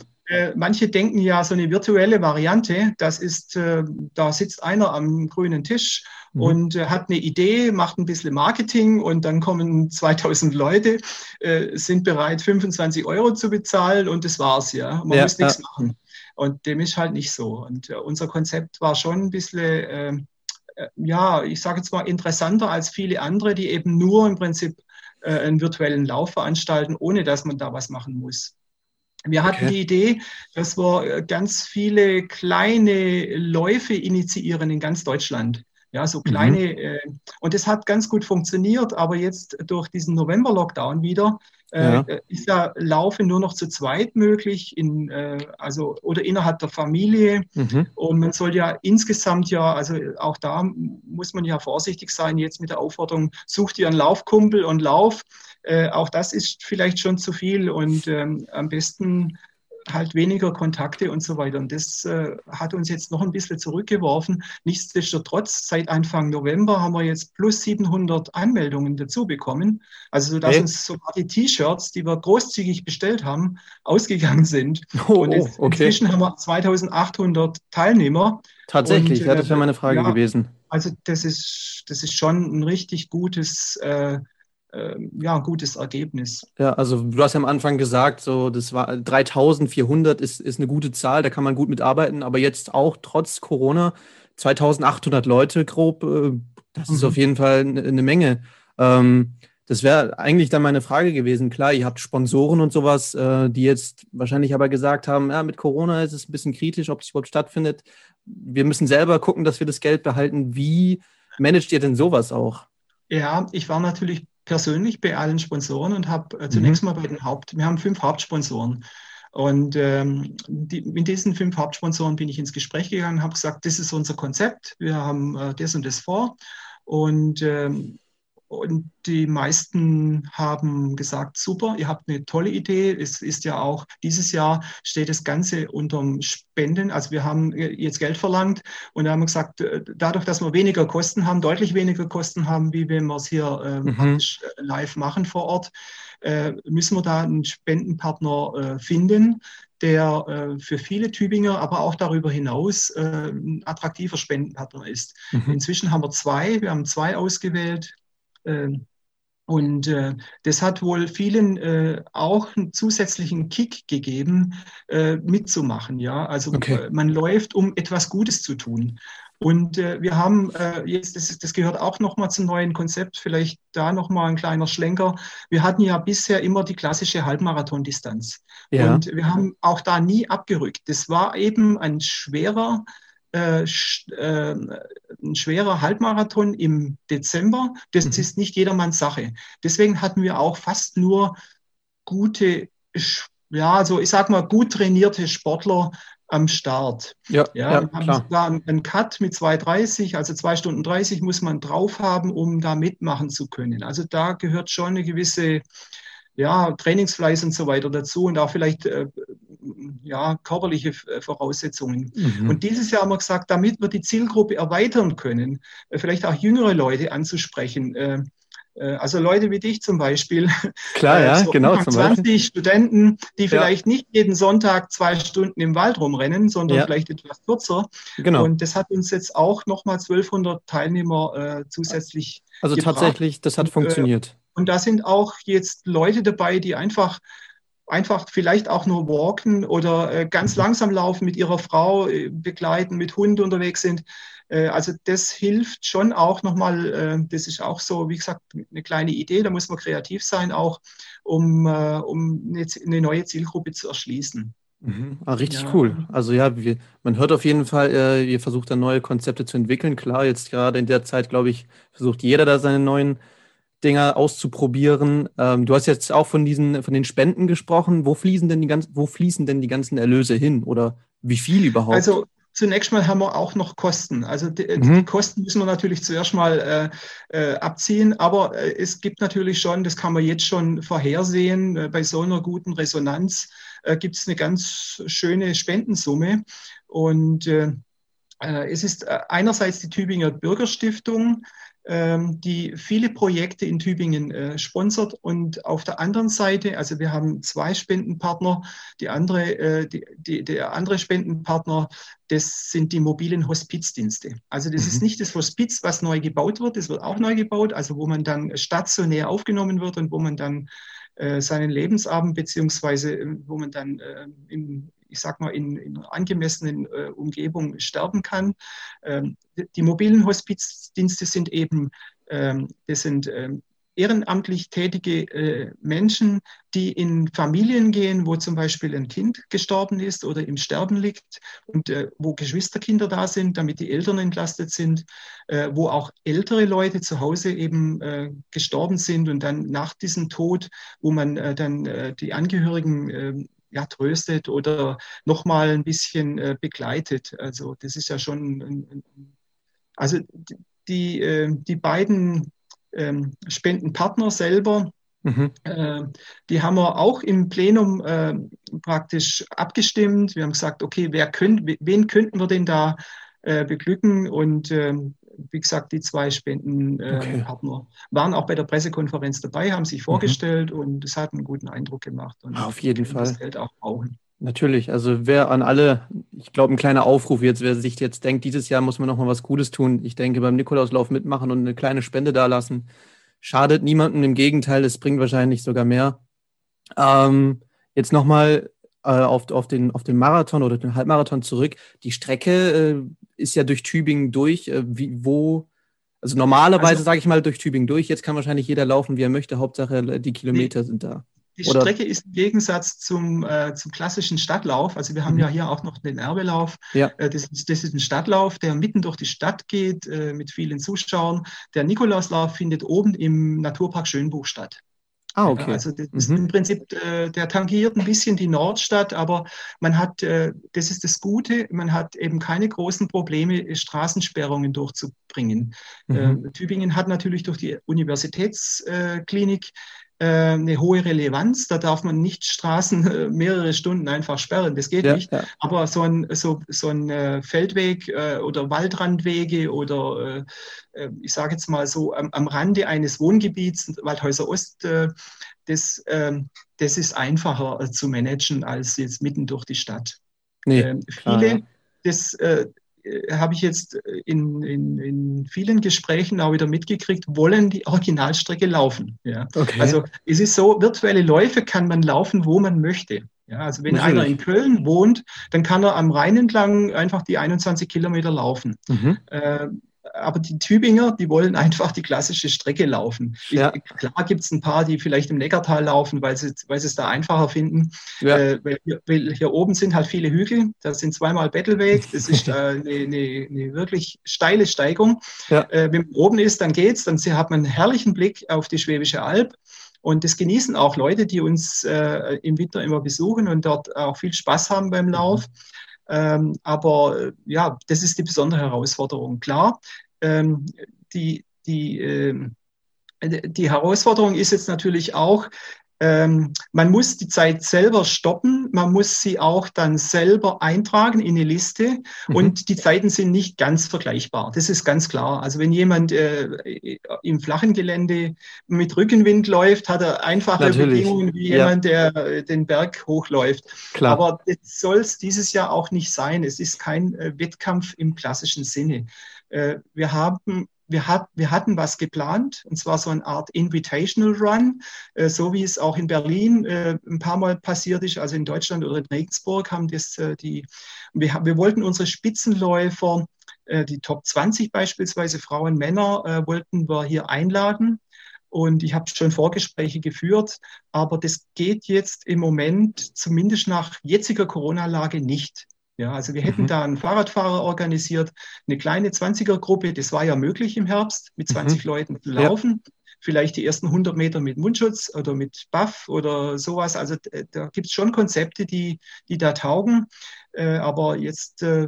Manche denken ja, so eine virtuelle Variante, das ist, da sitzt einer am grünen Tisch mhm. und hat eine Idee, macht ein bisschen Marketing und dann kommen 2000 Leute, sind bereit, 25 Euro zu bezahlen und das war's ja. Man ja, muss nichts machen. Und dem ist halt nicht so. Und äh, unser Konzept war schon ein bisschen, ähm, äh, ja, ich sage jetzt mal interessanter als viele andere, die eben nur im Prinzip äh, einen virtuellen Lauf veranstalten, ohne dass man da was machen muss. Wir hatten okay. die Idee, dass wir ganz viele kleine Läufe initiieren in ganz Deutschland. Ja, so mhm. kleine, mhm. äh, und das hat ganz gut funktioniert, aber jetzt durch diesen November-Lockdown wieder ja. Äh, ist ja Laufen nur noch zu zweit möglich, in, äh, also oder innerhalb der Familie. Mhm. Und man soll ja insgesamt ja, also auch da muss man ja vorsichtig sein, jetzt mit der Aufforderung, such dir einen Laufkumpel und lauf. Äh, auch das ist vielleicht schon zu viel und ähm, am besten halt weniger Kontakte und so weiter. Und das äh, hat uns jetzt noch ein bisschen zurückgeworfen. Nichtsdestotrotz, seit Anfang November haben wir jetzt plus 700 Anmeldungen dazu bekommen. Also, dass hey. uns sogar die T-Shirts, die wir großzügig bestellt haben, ausgegangen sind. Oh, und jetzt, okay. inzwischen haben wir 2800 Teilnehmer. Tatsächlich, und, äh, das wäre meine Frage ja, gewesen. Also, das ist, das ist schon ein richtig gutes äh, ja, ein gutes Ergebnis. Ja, also du hast ja am Anfang gesagt, so das war 3400 ist, ist eine gute Zahl, da kann man gut mitarbeiten, aber jetzt auch trotz Corona 2800 Leute grob, äh, das mhm. ist auf jeden Fall eine, eine Menge. Ähm, das wäre eigentlich dann meine Frage gewesen. Klar, ihr habt Sponsoren und sowas, äh, die jetzt wahrscheinlich aber gesagt haben, ja, mit Corona ist es ein bisschen kritisch, ob es überhaupt stattfindet. Wir müssen selber gucken, dass wir das Geld behalten. Wie managt ihr denn sowas auch? Ja, ich war natürlich persönlich bei allen Sponsoren und habe äh, zunächst mhm. mal bei den Haupt, wir haben fünf Hauptsponsoren. Und ähm, die, mit diesen fünf Hauptsponsoren bin ich ins Gespräch gegangen, habe gesagt, das ist unser Konzept, wir haben äh, das und das vor. Und ähm, und die meisten haben gesagt, super, ihr habt eine tolle Idee. Es ist ja auch, dieses Jahr steht das Ganze unterm Spenden. Also wir haben jetzt Geld verlangt und haben gesagt, äh, dadurch, dass wir weniger Kosten haben, deutlich weniger Kosten haben, wie wenn wir es hier äh, mhm. live machen vor Ort, äh, müssen wir da einen Spendenpartner äh, finden, der äh, für viele Tübinger, aber auch darüber hinaus äh, ein attraktiver Spendenpartner ist. Mhm. Inzwischen haben wir zwei, wir haben zwei ausgewählt. Ähm, und äh, das hat wohl vielen äh, auch einen zusätzlichen Kick gegeben, äh, mitzumachen. Ja, also okay. man läuft, um etwas Gutes zu tun. Und wir haben jetzt, das, das gehört auch nochmal zum neuen Konzept, vielleicht da nochmal ein kleiner Schlenker. Wir hatten ja bisher immer die klassische Halbmarathondistanz. Ja. Und wir haben auch da nie abgerückt. Das war eben ein schwerer äh, äh, ein schwerer Halbmarathon im Dezember. Das mhm. ist nicht jedermanns Sache. Deswegen hatten wir auch fast nur gute, ja, also ich sag mal, gut trainierte Sportler am Start. Ja, ja, ja haben klar. sogar einen Cut mit 2,30, also 2 Stunden 30 muss man drauf haben, um da mitmachen zu können. Also da gehört schon eine gewisse ja, Trainingsfleiß und so weiter dazu und auch vielleicht äh, ja, körperliche äh, Voraussetzungen. Mhm. Und dieses Jahr haben wir gesagt, damit wir die Zielgruppe erweitern können, äh, vielleicht auch jüngere Leute anzusprechen. Äh, also Leute wie dich zum Beispiel. Klar, ja, so genau. 20 Studenten, die vielleicht ja. nicht jeden Sonntag zwei Stunden im Wald rumrennen, sondern ja. vielleicht etwas kürzer. Genau. Und das hat uns jetzt auch nochmal 1200 Teilnehmer äh, zusätzlich. Also gebracht. tatsächlich, das hat funktioniert. Und da sind auch jetzt Leute dabei, die einfach einfach vielleicht auch nur walken oder äh, ganz langsam laufen, mit ihrer Frau äh, begleiten, mit Hund unterwegs sind. Äh, also das hilft schon auch nochmal, äh, das ist auch so, wie gesagt, eine kleine Idee, da muss man kreativ sein auch, um, äh, um eine, eine, neue Zielgruppe zu erschließen. Mhm. Ah, richtig ja. cool. Also ja, wir, man hört auf jeden Fall, äh, ihr versucht da neue Konzepte zu entwickeln. Klar, jetzt gerade in der Zeit, glaube ich, versucht jeder da seine neuen Dinger auszuprobieren. Ähm, du hast jetzt auch von diesen, von den Spenden gesprochen. Wo fließen denn die ganzen, wo fließen denn die ganzen Erlöse hin oder wie viel überhaupt? Also zunächst mal haben wir auch noch Kosten. Also die, mhm. die Kosten müssen wir natürlich zuerst mal äh, äh, abziehen, aber äh, es gibt natürlich schon, das kann man jetzt schon vorhersehen, äh, bei so einer guten Resonanz äh, gibt es eine ganz schöne Spendensumme. Und äh, es ist einerseits die Tübinger Bürgerstiftung, die viele Projekte in Tübingen äh, sponsert. Und auf der anderen Seite, also wir haben zwei Spendenpartner, die andere, äh, die, die, der andere Spendenpartner, das sind die mobilen Hospizdienste. Also das mhm. ist nicht das Hospiz, was neu gebaut wird, das wird auch neu gebaut, also wo man dann stationär aufgenommen wird und wo man dann äh, seinen Lebensabend beziehungsweise äh, wo man dann äh, in, ich sag mal, in, in angemessenen äh, Umgebung sterben kann. Ähm, die mobilen Hospizdienste sind eben, ähm, das sind ähm, ehrenamtlich tätige äh, Menschen, die in Familien gehen, wo zum Beispiel ein Kind gestorben ist oder im Sterben liegt und äh, wo Geschwisterkinder da sind, damit die Eltern entlastet sind, äh, wo auch ältere Leute zu Hause eben äh, gestorben sind und dann nach diesem Tod, wo man äh, dann äh, die Angehörigen ähm, ja, tröstet oder nochmal ein bisschen äh, begleitet. Also das ist ja schon, ein, also die, äh, die beiden ähm, Spendenpartner selber, mhm. äh, die haben wir auch im Plenum äh, praktisch abgestimmt. Wir haben gesagt, okay, wer könnt, wen könnten wir denn da äh, beglücken? Und ähm, wie gesagt, die zwei Spendenpartner okay. waren auch bei der Pressekonferenz dabei, haben sich mhm. vorgestellt mhm. und es hat einen guten Eindruck gemacht. Und Auf jeden Fall. Das Geld auch brauchen. Natürlich, also wer an alle, ich glaube, ein kleiner Aufruf jetzt, wer sich jetzt denkt, dieses Jahr muss man noch mal was Gutes tun. Ich denke, beim Nikolauslauf mitmachen und eine kleine Spende dalassen, schadet niemandem. Im Gegenteil, es bringt wahrscheinlich sogar mehr. Ähm, jetzt nochmal äh, auf, auf, den, auf den Marathon oder den Halbmarathon zurück. Die Strecke äh, ist ja durch Tübingen durch. Äh, wie, wo, also normalerweise also, sage ich mal durch Tübingen durch. Jetzt kann wahrscheinlich jeder laufen, wie er möchte. Hauptsache äh, die Kilometer die, sind da. Die Oder? Strecke ist im Gegensatz zum, äh, zum klassischen Stadtlauf. Also wir haben mhm. ja hier auch noch den Erbelauf. Ja. Äh, das, das, ist ein Stadtlauf, der mitten durch die Stadt geht äh, mit vielen Zuschauern. Der Nikolauslauf findet oben im Naturpark Schönbuch statt. Ah, okay. Ja, also das mhm. ist im Prinzip, äh, der tangiert ein bisschen die Nordstadt, aber man hat, äh, das ist das Gute, man hat eben keine großen Probleme, Straßensperrungen durchzu, bringen. Mhm. Äh, Tübingen hat natürlich durch die Universitätsklinik äh, eine hohe Relevanz. Da darf man nicht Straßen äh, mehrere Stunden einfach sperren. Das geht ja, nicht. Ja. Aber so ein, so, so ein äh, Feldweg oder Waldrandwege oder ich sage jetzt mal so am, am, Rande eines Wohngebiets, Waldhäuser Ost, das, ähm, das ist einfacher zu managen als jetzt mitten durch die Stadt. Nee, ähm, viele, ja. das, äh, habe ich jetzt äh, in, in, in vielen Gesprächen auch wieder mitgekriegt, wollen die Originalstrecke laufen. Ja. Okay. Also es ist so, virtuelle Läufe kann man laufen, wo man möchte. Ja, also wenn Natürlich. einer in Köln wohnt, dann kann er am Rhein entlang einfach die 21 Kilometer laufen. Mhm. Äh, aber die Tübinger, die wollen einfach die klassische Strecke laufen. Ja. klar gibt es ein paar, die vielleicht im Neckartal laufen, weil sie, weil sie es da einfacher finden. Ja. Äh, weil, hier, weil, hier, oben sind halt viele Hügel, das sind zweimal Bettelweg, das ist äh, eine, eine, eine, wirklich steile Steigung. Ja. Äh, wenn man oben ist, dann geht's, dann hat man einen herrlichen Blick auf die Schwäbische Alb. Und das genießen auch Leute, die uns äh, im Winter immer besuchen und dort auch viel Spaß haben beim Lauf. Mhm. Ähm, aber äh, ja, das ist die besondere Herausforderung. Klar, ähm, die, die, äh, die Herausforderung ist jetzt natürlich auch, ähm, man muss die Zeit selber stoppen, man muss sie auch dann selber eintragen in eine Liste mhm. und die Zeiten sind nicht ganz vergleichbar. Das ist ganz klar. Also wenn jemand äh, im flachen Gelände mit Rückenwind läuft, hat er einfache Natürlich. Bedingungen wie ja. jemand, der äh, den Berg hochläuft. Klar. Aber das soll es dieses Jahr auch nicht sein. Es ist kein äh, Wettkampf im klassischen Sinne. Äh, wir haben wir, hat, wir hatten was geplant, und zwar so eine Art Invitational Run, äh, so wie es auch in Berlin äh, ein paar Mal passiert ist, also in Deutschland oder in Regensburg haben das äh, die, wir, wir wollten unsere Spitzenläufer, äh, die Top 20 beispielsweise, Frauen, Männer, äh, wollten wir hier einladen. Und ich habe schon Vorgespräche geführt, aber das geht jetzt im Moment, zumindest nach jetziger Corona-Lage, nicht. Ja, also wir hätten mhm. da einen Fahrradfahrer organisiert, eine kleine 20er-Gruppe, das war ja möglich im Herbst, mit 20 mhm. Leuten zu laufen. Ja. Vielleicht die ersten 100 Meter mit Mundschutz oder mit Buff oder sowas. Also da gibt es schon Konzepte, die, die da taugen. Äh, aber jetzt, äh,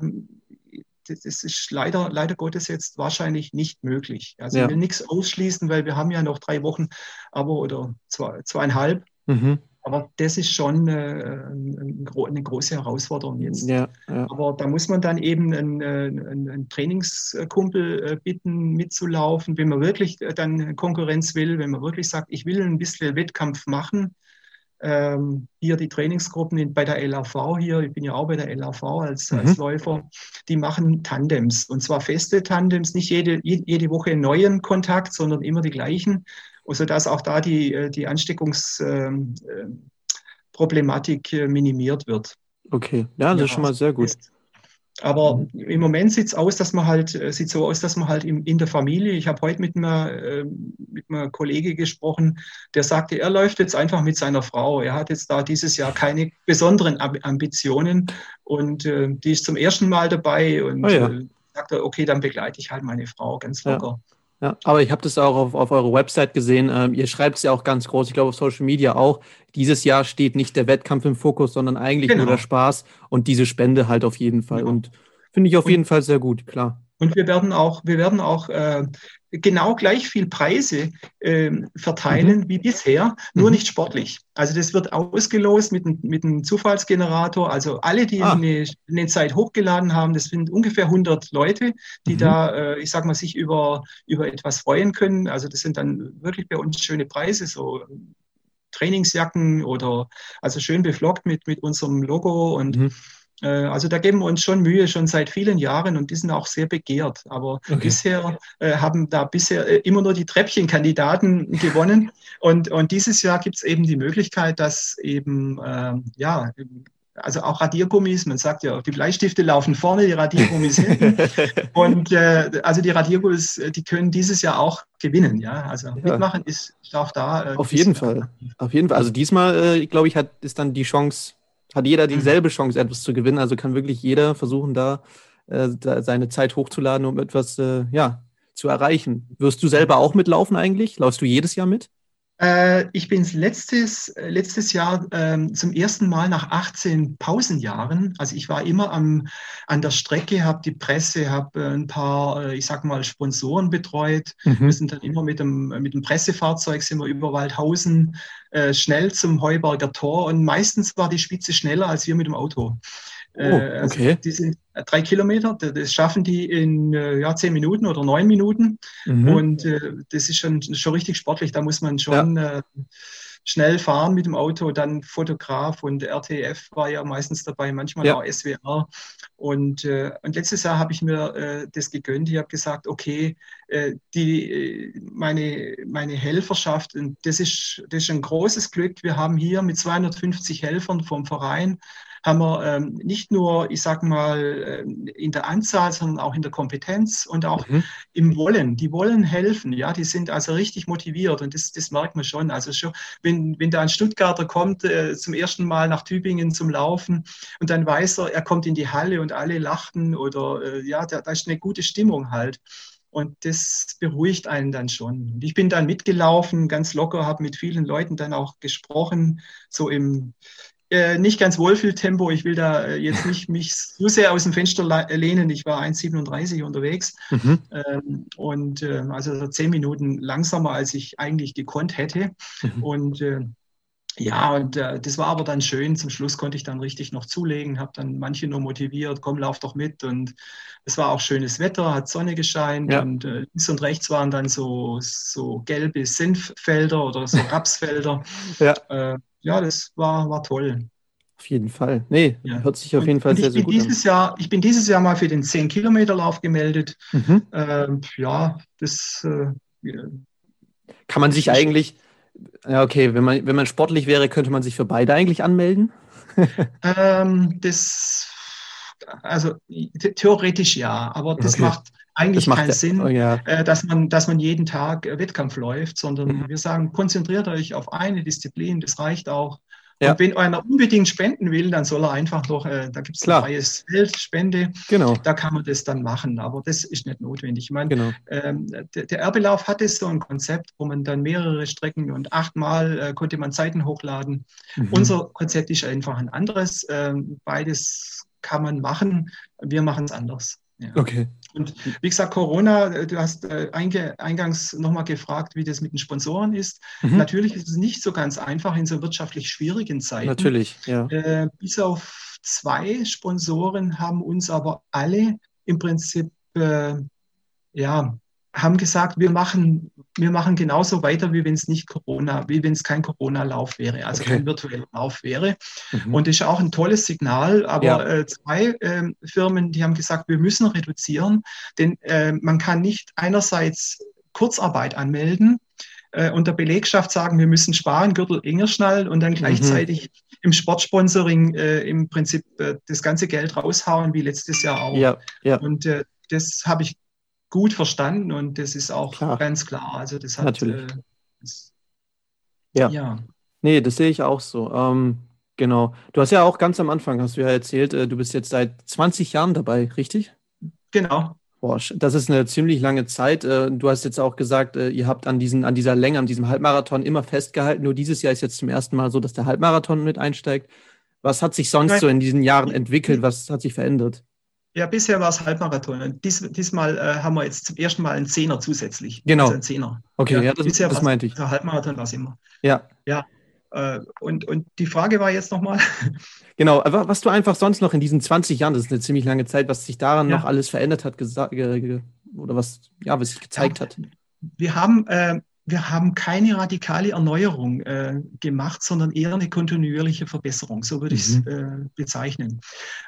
das ist leider, leider Gottes jetzt wahrscheinlich nicht möglich. Also ja. ich will nichts ausschließen, weil wir haben ja noch drei Wochen, aber oder zwei, zweieinhalb. Mhm. Aber das ist schon äh, eine große Herausforderung jetzt. Ja, ja. Aber da muss man dann eben einen, einen, einen Trainingskumpel äh, bitten, mitzulaufen, wenn man wirklich dann Konkurrenz will, wenn man wirklich sagt, ich will ein bisschen Wettkampf machen. Ähm, hier die Trainingsgruppen in, bei der LAV hier, ich bin ja auch bei der LAV als, mhm. als Läufer, die machen Tandems und zwar feste Tandems, nicht jede, jede Woche einen neuen Kontakt, sondern immer die gleichen sodass auch da die, äh, die Ansteckungsproblematik ähm, äh, minimiert wird. Okay, ja, das ja, ist schon mal sehr gut. Ist, aber mhm. im Moment sieht es aus, dass man halt, äh, sieht so aus, dass man halt in, in der Familie, ich habe heute mit einer, äh, mit einer Kollege gesprochen, der sagte, er läuft jetzt einfach mit seiner Frau. Er hat jetzt da dieses Jahr keine besonderen Ambitionen und äh, die ist zum ersten Mal dabei und oh ja. äh, sagte, okay, dann begleite ich halt meine Frau ganz locker. Ja. Ja, aber ich habe das auch auf, auf eurer Website gesehen. Ähm, ihr schreibt es ja auch ganz groß, ich glaube auf Social Media auch. Dieses Jahr steht nicht der Wettkampf im Fokus, sondern eigentlich genau. nur der Spaß und diese Spende halt auf jeden Fall. Genau. Und finde ich auf und, jeden Fall sehr gut, klar. Und wir werden auch, wir werden auch äh, genau gleich viel Preise äh, verteilen mhm. wie bisher, nur mhm. nicht sportlich. Also das wird ausgelost mit, mit einem Zufallsgenerator. Also alle, die ah. eine, eine, Zeit hochgeladen haben, das sind ungefähr 100 Leute, die mhm. da, äh, ich sag mal, sich über, über etwas freuen können. Also das sind dann wirklich bei uns schöne Preise, so Trainingsjacken oder also schön beflockt mit, mit unserem Logo und mhm. Also da geben wir uns schon Mühe, schon seit vielen Jahren und die sind auch sehr begehrt. Aber okay. bisher äh, haben da bisher äh, immer nur die Treppchenkandidaten gewonnen. Und, und dieses Jahr gibt es eben die Möglichkeit, dass eben, äh, ja, also auch Radiergummis, man sagt ja, die Bleistifte laufen vorne, die Radiergummis hinten. und äh, also die Radiergummis, die können dieses Jahr auch gewinnen, ja. Also ja. mitmachen ist, auch da. Äh, Auf jeden Fall. Auf jeden Fall. Also diesmal, glaube ich, hat ist dann die Chance hat jeder dieselbe mhm. Chance, etwas zu gewinnen. Also kann wirklich jeder versuchen, da, äh, da seine Zeit hochzuladen, um etwas äh, ja, zu erreichen. Wirst du selber auch mitlaufen eigentlich? Laufst du jedes Jahr mit? Äh, ich bin letztes, letztes Jahr äh, zum ersten Mal nach 18 Pausenjahren, also ich war immer am, an der Strecke, habe die Presse, habe äh, ein paar, äh, ich sag mal, Sponsoren betreut. Mhm. Wir sind dann immer mit dem, mit dem Pressefahrzeug, sind wir über Waldhausen äh, schnell zum Heuberger Tor und meistens war die Spitze schneller als wir mit dem Auto. Oh, äh, also okay. Also die sind drei Kilometer, das schaffen die in äh, ja, zehn Minuten oder neun Minuten. Mhm. Und äh, das ist schon, schon richtig sportlich. Da muss man schon ja. äh, schnell fahren mit dem Auto. Dann Fotograf und RTF war ja meistens dabei, manchmal ja. auch SWR. Und, äh, und letztes Jahr habe ich mir äh, das gegönnt. Ich habe gesagt, okay, die, meine, meine Helferschaft, und das ist, das ist ein großes Glück. Wir haben hier mit 250 Helfern vom Verein haben wir ähm, nicht nur, ich sag mal, ähm, in der Anzahl, sondern auch in der Kompetenz und auch mhm. im Wollen. Die wollen helfen, ja, die sind also richtig motiviert und das, das merkt man schon. Also schon, wenn, wenn da ein Stuttgarter kommt äh, zum ersten Mal nach Tübingen zum Laufen und dann weiß er, er kommt in die Halle und alle lachten oder äh, ja, da, da ist eine gute Stimmung halt. Und das beruhigt einen dann schon. Und ich bin dann mitgelaufen, ganz locker, habe mit vielen Leuten dann auch gesprochen, so im, äh, nicht ganz Wohlfühltempo. Ich will da äh, jetzt nicht mich so sehr aus dem Fenster lehnen. Ich war 1,37 unterwegs mhm. ähm, und äh, also zehn Minuten langsamer, als ich eigentlich gekonnt hätte. Mhm. Und äh, ja, und äh, das war aber dann schön. Zum Schluss konnte ich dann richtig noch zulegen, habe dann manche nur motiviert, komm, lauf doch mit. Und es war auch schönes Wetter, hat Sonne gescheint ja. und links und rechts waren dann so, so gelbe Senffelder oder so Rapsfelder. ja. Ja, das war, war toll. Auf jeden Fall. Nee, ja. hört sich auf und, jeden Fall sehr, sehr gut dieses an. Jahr, ich bin dieses Jahr mal für den 10-Kilometer-Lauf gemeldet. Mhm. Ähm, ja, das. Äh, Kann man sich eigentlich, ja, okay, wenn man, wenn man sportlich wäre, könnte man sich für beide eigentlich anmelden? ähm, das, also theoretisch ja, aber das okay. macht eigentlich keinen Sinn, oh, ja. äh, dass, man, dass man jeden Tag äh, Wettkampf läuft, sondern mhm. wir sagen, konzentriert euch auf eine Disziplin, das reicht auch. Ja. Und wenn einer unbedingt spenden will, dann soll er einfach noch, äh, da gibt es ein freies Feld, Spende, genau. da kann man das dann machen, aber das ist nicht notwendig. Ich meine, genau. ähm, der, der Erbelauf hatte so ein Konzept, wo man dann mehrere Strecken und achtmal äh, konnte man Seiten hochladen. Mhm. Unser Konzept ist einfach ein anderes. Ähm, beides kann man machen, wir machen es anders. Ja. Okay. Und wie gesagt, Corona, äh, du hast äh, eingangs nochmal gefragt, wie das mit den Sponsoren ist. Mhm. Natürlich ist es nicht so ganz einfach in so wirtschaftlich schwierigen Zeiten. Natürlich, ja. Äh, bis auf zwei Sponsoren haben uns aber alle im Prinzip ja, haben gesagt, wir machen, wir machen genauso weiter, wie wenn es nicht Corona, wie wenn es kein Corona-Lauf wäre, also okay. kein virtueller Lauf wäre. Mhm. Und das ist auch ein tolles Signal. Aber ja. äh, zwei äh, Firmen, die haben gesagt, wir müssen reduzieren, denn äh, man kann nicht einerseits Kurzarbeit anmelden äh, und der Belegschaft sagen, wir müssen sparen, Gürtel enger schnallen und dann mhm. gleichzeitig mhm. im Sportsponsoring äh, im Prinzip äh, das ganze Geld raushauen, wie letztes Jahr auch. Ja, ja. Und das habe ich gut verstanden und das ist auch klar. ganz klar. Also das hat Natürlich. Äh, das, ja. ja. Nee, das sehe ich auch so. Ähm, genau. Du hast ja auch ganz am Anfang, hast du ja erzählt, äh, du bist jetzt seit 20 Jahren dabei, richtig? Genau. Boah, das ist eine ziemlich lange Zeit. Äh, du hast jetzt auch gesagt, äh, ihr habt an, diesen, an dieser Länge, an diesem Halbmarathon immer festgehalten. Nur dieses Jahr ist jetzt zum ersten Mal so, dass der Halbmarathon mit einsteigt. Was hat sich sonst Nein. so in diesen Jahren entwickelt? Was hat sich verändert? Ja, bisher war es Halbmarathon. Dies, diesmal äh, haben wir jetzt zum ersten Mal einen Zehner zusätzlich. Genau. Also Zehner. Okay, ja, ja das, bisher das meinte ich. Der Halbmarathon war es immer. Ja. Ja. Äh, und, und die Frage war jetzt nochmal. Genau, aber was du einfach sonst noch in diesen 20 Jahren, das ist eine ziemlich lange Zeit, was sich daran ja. noch alles verändert hat, oder was, ja, was sich gezeigt ja, hat. Wir haben äh, wir haben keine radikale Erneuerung äh, gemacht, sondern eher eine kontinuierliche Verbesserung. So würde ich es mhm. äh, bezeichnen.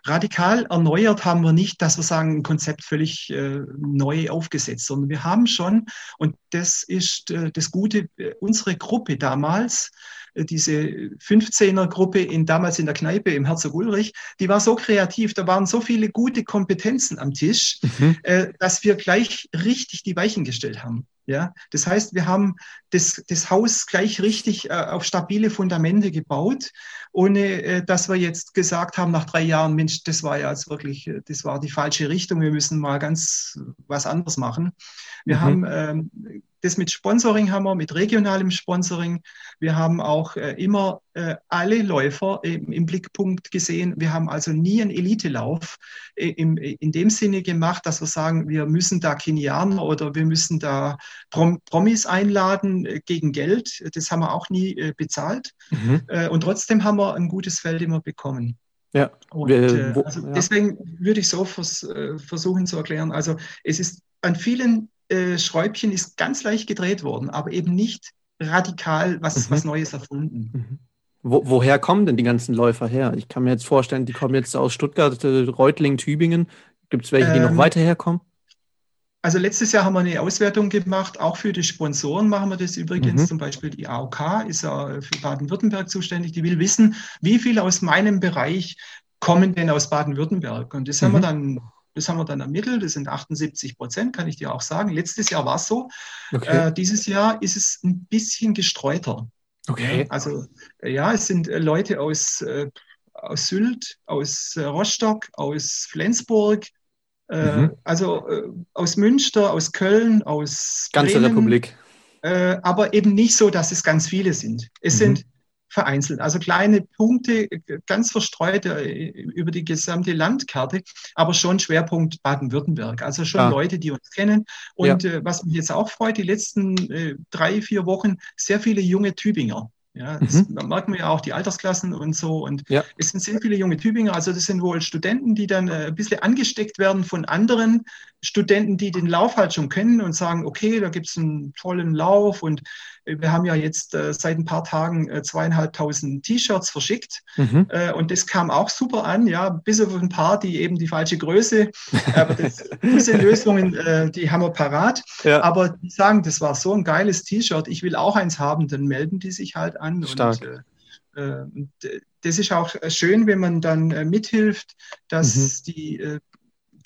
Radikal erneuert haben wir nicht, dass wir sagen, ein Konzept völlig äh, neu aufgesetzt, sondern wir haben schon, und das ist äh, das Gute, äh, unsere Gruppe damals, diese 15er-Gruppe in, damals in der Kneipe im Herzog Ulrich, die war so kreativ, da waren so viele gute Kompetenzen am Tisch, mhm. dass wir gleich richtig die Weichen gestellt haben. Ja, das heißt, wir haben das, das Haus gleich richtig äh, auf stabile Fundamente gebaut, ohne äh, dass wir jetzt gesagt haben nach drei Jahren, Mensch, das war ja jetzt wirklich, äh, das war die falsche Richtung, wir müssen mal ganz was anderes machen. Wir mhm. haben ähm, das mit Sponsoring haben wir, mit regionalem Sponsoring. Wir haben auch äh, immer äh, alle Läufer im, im, Blickpunkt gesehen. Wir haben also nie einen Elitelauf äh, im, in dem Sinne gemacht, dass wir sagen, wir müssen da Kenianer oder wir müssen da Prom Promis einladen äh, gegen Geld. Das haben wir auch nie äh, bezahlt. Mhm. Äh, und trotzdem haben wir ein gutes Feld immer bekommen. Ja. Und, äh, also ja. deswegen würde ich so vers, äh, versuchen zu erklären. Also es ist an vielen äh, Schräubchen ist ganz leicht gedreht worden, aber eben nicht radikal was, mhm. was Neues erfunden. Mhm. Wo, woher kommen denn die ganzen Läufer her? Ich kann mir jetzt vorstellen, die kommen jetzt aus Stuttgart, äh, Reutlingen, Tübingen. Gibt es welche, die ähm, noch weiter herkommen? Also letztes Jahr haben wir eine Auswertung gemacht, auch für die Sponsoren machen wir das übrigens. Mhm. Zum Beispiel die AOK ist ja für Baden-Württemberg zuständig. Die will wissen, wie viele aus meinem Bereich kommen denn aus Baden-Württemberg. Und das mhm. haben wir mhm. dann das haben wir dann ermittelt. Das sind 78 Prozent, kann ich dir auch sagen. Letztes Jahr war es so. Okay. Äh, dieses Jahr ist es ein bisschen gestreuter. Okay. Also ja, es sind äh, Leute aus, äh, aus Sylt, aus äh, Rostock, aus Flensburg, äh, mhm. also äh, aus Münster, aus Köln, aus ganze Bremen, Republik. aber eben nicht so, dass es ganz viele sind. Es mhm. sind vereinzelt. Also kleine Punkte, ganz verstreut äh, über die gesamte Landkarte, aber schon Schwerpunkt Baden-Württemberg. Also schon ah. Leute, die uns kennen. Und ja. äh, was mich jetzt auch freut, die letzten äh, drei, vier Wochen sehr viele junge Tübinger. Ja, das, mhm. da merken wir ja auch die Altersklassen und so. Und ja. es sind sehr viele junge Tübinger. Also das sind wohl Studenten, die dann äh, ein bisschen angesteckt werden von anderen Studenten, die den Lauf halt schon kennen und sagen, okay, da gibt es einen tollen Lauf und wir haben ja jetzt äh, seit ein paar Tagen äh, zweieinhalbtausend T-Shirts verschickt mhm. äh, und das kam auch super an, ja, bis auf ein paar, die eben die falsche Größe, aber das, diese Lösungen, äh, die haben wir parat. Ja. Aber die sagen, das war so ein geiles T-Shirt, ich will auch eins haben, dann melden die sich halt an. Stark. Und, äh, äh, und das ist auch schön, wenn man dann mithilft, dass mhm. die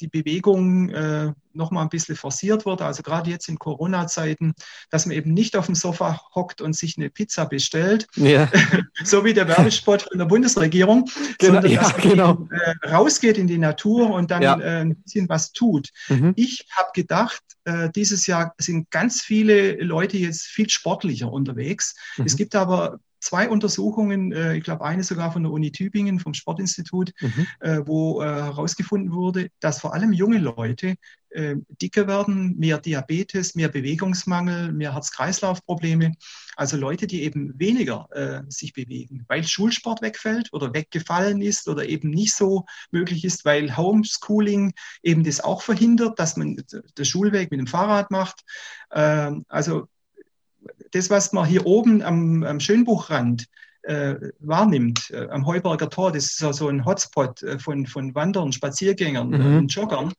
die Bewegung äh, noch mal ein bisschen forciert wird. Also gerade jetzt in Corona-Zeiten, dass man eben nicht auf dem Sofa hockt und sich eine Pizza bestellt, ja. so wie der Werbespot von der Bundesregierung, genau, sondern dass man genau. eben, äh, rausgeht in die Natur und dann ja. äh, ein bisschen was tut. Mhm. Ich habe gedacht, äh, dieses Jahr sind ganz viele Leute jetzt viel sportlicher unterwegs. Mhm. Es gibt aber zwei Untersuchungen, äh, ich glaube eine sogar von der Uni Tübingen, vom Sportinstitut, mhm. äh, wo äh, herausgefunden wurde, dass vor allem junge Leute äh, dicker werden, mehr Diabetes, mehr Bewegungsmangel, mehr Herz-Kreislauf-Probleme. Also Leute, die eben weniger äh, sich bewegen, weil Schulsport wegfällt oder weggefallen ist oder eben nicht so möglich ist, weil Homeschooling eben das auch verhindert, dass man den Schulweg mit dem Fahrrad macht. Ähm, also das, was man hier oben am, am Schönbuchrand äh, wahrnimmt, äh, am Heuberger Tor, das ist so, so ein Hotspot äh, von, von Wandern, Spaziergängern mhm. und Joggern,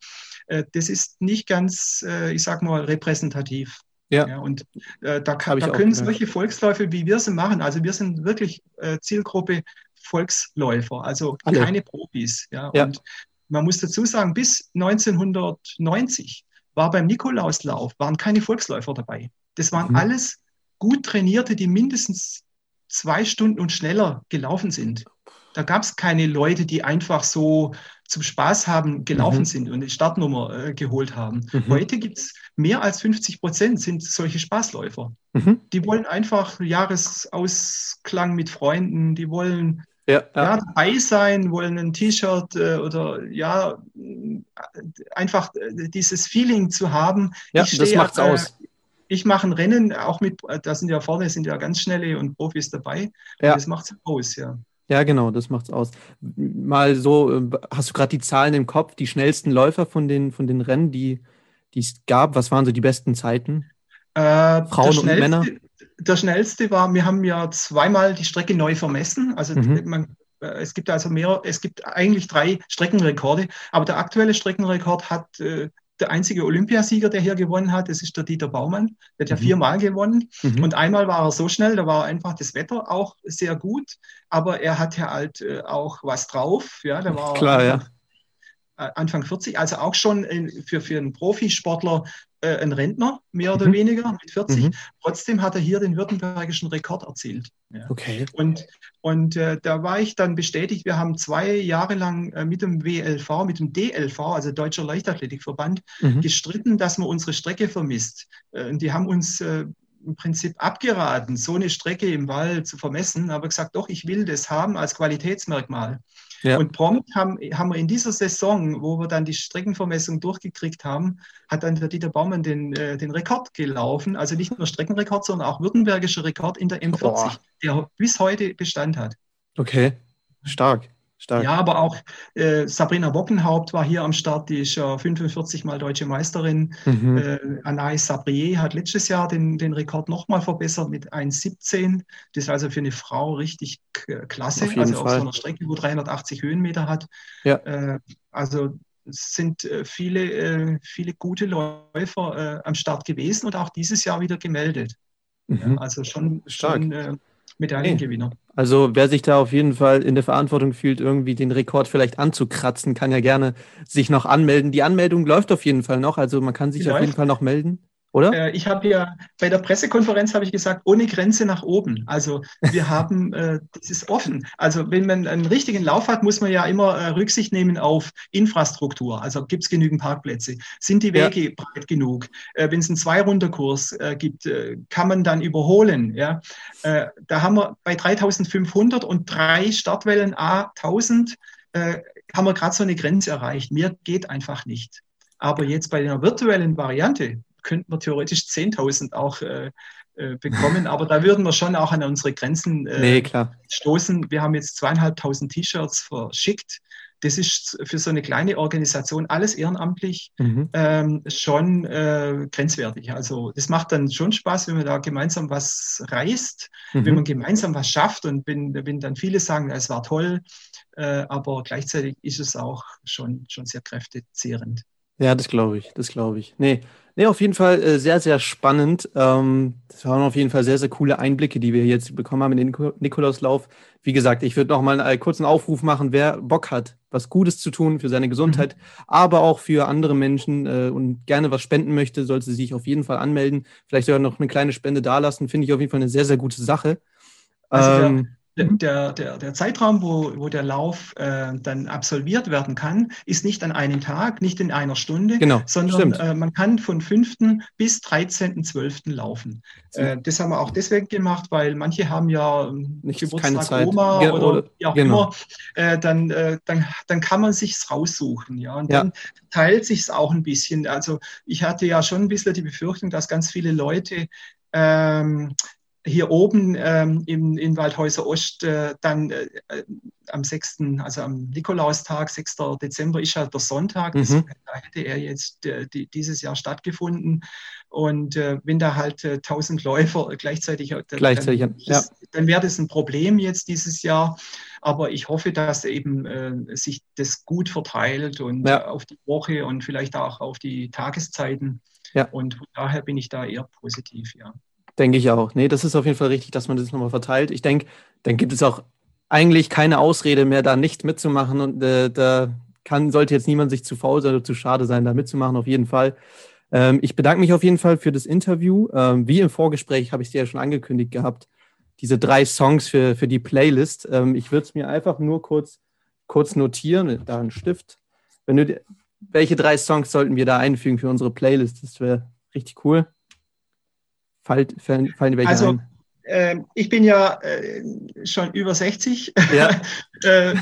äh, das ist nicht ganz, äh, ich sag mal, repräsentativ. Ja. ja und äh, da, kann, da können solche Volksläufe, wie wir sie machen, also wir sind wirklich Zielgruppe Volksläufer, also Alle. keine Profis. Ja, ja. Und man muss dazu sagen, bis 1990 war beim Nikolauslauf, waren keine Volksläufer dabei. Das waren mhm. alles gut trainierte, die mindestens zwei Stunden und schneller gelaufen sind. Da gab es keine Leute, die einfach so zum Spaß haben gelaufen mhm. sind und eine Startnummer äh, geholt haben. Mhm. Heute gibt es mehr als 50 Prozent sind solche Spaßläufer. Mhm. Die wollen einfach Jahresausklang mit Freunden, die wollen ja, ja. dabei sein, wollen ein T-Shirt äh, oder ja, einfach äh, dieses Feeling zu haben. Ja, ich das macht's äh, aus ich mache ein Rennen, auch mit, da sind ja vorne sind ja ganz schnelle und Profis dabei. Ja. das macht es aus, ja. Ja, genau, das macht es aus. Mal so, äh, hast du gerade die Zahlen im Kopf, die schnellsten Läufer von den, von den Rennen, die es gab? Was waren so die besten Zeiten? Äh, Frauen und Männer? Der schnellste war, wir haben ja zweimal die Strecke neu vermessen. Also mhm. man, äh, es gibt also mehr, es gibt eigentlich drei Streckenrekorde, aber der aktuelle Streckenrekord hat äh, der einzige Olympiasieger, der hier gewonnen hat, das ist der Dieter Baumann. Der hat ja mhm. viermal gewonnen. Mhm. Und einmal war er so schnell, da war einfach das Wetter auch sehr gut, aber er hatte halt äh, auch was drauf. Ja, der war Klar, ja. Anfang 40, also auch schon für, für einen Profisportler äh, ein Rentner, mehr oder Mhm. weniger, mit 40. Mhm. Trotzdem hat er hier den württembergischen Rekord erzielt. Ja. Okay. Und, und äh, da war ich dann bestätigt, wir haben zwei Jahre lang äh, mit dem WLV, mit dem DLV, also Deutscher Leichtathletikverband, Mhm. gestritten, dass man unsere Strecke vermisst. Äh, und die haben uns äh, im Prinzip abgeraten, so eine Strecke im Wald zu vermessen, aber gesagt, doch, ich will das haben als Qualitätsmerkmal. Ja. Und prompt haben, haben wir in dieser Saison, wo wir dann die Streckenvermessung durchgekriegt haben, hat dann der Dieter Baumann den, äh, den Rekord gelaufen. Also nicht nur Streckenrekord, sondern auch württembergischer Rekord in der M40, Boah. der bis heute Bestand hat. Okay. Stark. Stark. Ja, aber auch äh, Sabrina Wockenhaupt war hier am Start, die ist ja 45 Mal deutsche Meisterin. Mhm. Äh, Anaïs Sabrier hat letztes Jahr den, den Rekord nochmal verbessert mit 1,17. Das ist also für eine Frau richtig klasse. Auf also auf Fall. so einer Strecke, wo 380 Höhenmeter hat. Ja. Äh, also es sind äh, viele, äh, viele gute Läufer äh, am Start gewesen und auch dieses Jahr wieder gemeldet. Mhm. Ja, also schon, Stark. schon Medaillengewinner. Also wer sich da auf jeden Fall in der Verantwortung fühlt, irgendwie den Rekord vielleicht anzukratzen, kann ja gerne sich noch anmelden. Die Anmeldung läuft auf jeden Fall noch, also man kann sich Die auf jeden. Fall noch melden, oder? Äh, ich habe ja bei der Pressekonferenz habe ich gesagt, ohne Grenze nach oben. Also wir haben, äh, das ist offen. Also wenn man einen richtigen Lauf hat, muss man ja immer äh, Rücksicht nehmen auf Infrastruktur. Also gibt es genügend Parkplätze? Sind die Ja. Wege breit genug? Äh, wenn es einen Zwei-Runder-Kurs äh, gibt, äh, kann man dann überholen. Ja? Da haben wir bei 3500 und drei Startwellen A 1000 äh, haben wir gerade so eine Grenze erreicht. Mehr geht einfach nicht. Aber jetzt bei der virtuellen Variante könnten wir theoretisch 10.000 auch äh, äh, bekommen, aber da würden wir schon auch an unsere Grenzen äh, nee, stoßen. Wir haben jetzt zweieinhalbtausend T-Shirts verschickt. Das ist für so eine kleine Organisation alles ehrenamtlich Mhm. ähm, schon äh, grenzwertig. Also das macht dann schon Spaß, wenn man da gemeinsam was reißt, wenn Mhm. man gemeinsam was schafft und wenn, wenn dann viele sagen, es war toll, äh, aber gleichzeitig ist es auch schon, schon sehr kräftezehrend. Ja, das glaube ich, das glaube ich. Nee, nee, auf jeden Fall äh, sehr, sehr spannend. Ähm, das waren auf jeden Fall sehr, sehr coole Einblicke, die wir jetzt bekommen haben in den Niko- Nikolauslauf. Wie gesagt, ich würde noch mal einen kurzen Aufruf machen, wer Bock hat, was Gutes zu tun für seine Gesundheit, aber auch für andere Menschen äh, und gerne was spenden möchte, sollte sich auf jeden Fall anmelden. Vielleicht sogar noch eine kleine Spende dalassen, finde ich auf jeden Fall eine sehr, sehr gute Sache. Also Ähm, Der, der, der, Zeitraum, wo, wo der Lauf äh, dann absolviert werden kann, ist nicht an einem Tag, nicht in einer Stunde, Genau, sondern äh, man kann von 5. bis 13.12. laufen. Äh, das haben wir auch deswegen gemacht, weil manche haben ja ähm, Nicht- Geburtstag keine Zeit. Oma oder, oder- wie auch genau. immer. Äh, dann, äh, dann, dann kann man sich's raussuchen. Ja? Und Ja. dann teilt sich's auch ein bisschen. Also ich hatte ja schon ein bisschen die Befürchtung, dass ganz viele Leute ähm, hier oben ähm, im, in Waldhäuser Ost äh, dann äh, äh, am 6., also am Nikolaustag, 6. Dezember ist halt der Sonntag, das, Mhm. da hätte er jetzt äh, die, dieses Jahr stattgefunden. Und äh, wenn da halt äh, 1000 Läufer gleichzeitig, äh, dann, Gleichzeitig, dann, ja. ist- dann wäre das ein Problem jetzt dieses Jahr. Aber ich hoffe, dass eben äh, sich das gut verteilt und Ja. äh, auf die Woche und vielleicht auch auf die Tageszeiten. Ja. Und von daher bin ich da eher positiv, ja. Denke ich auch. Nee, das ist auf jeden Fall richtig, dass man das nochmal verteilt. Ich denke, dann gibt es auch eigentlich keine Ausrede mehr, da nicht mitzumachen. Und äh, da kann, sollte jetzt niemand sich zu faul oder zu schade sein, da mitzumachen, auf jeden Fall. Ähm, ich bedanke mich auf jeden Fall für das Interview. Ähm, wie im Vorgespräch habe ich dir ja schon angekündigt gehabt, diese drei Songs für, für die Playlist. Ähm, ich würde es mir einfach nur kurz, kurz notieren, da ein Stift. Wenn du, welche drei Songs sollten wir da einfügen für unsere Playlist? Das wäre richtig cool. Fallen, fallen welche Also, ein? Ähm, ich bin ja äh, schon über 60. Ja. äh,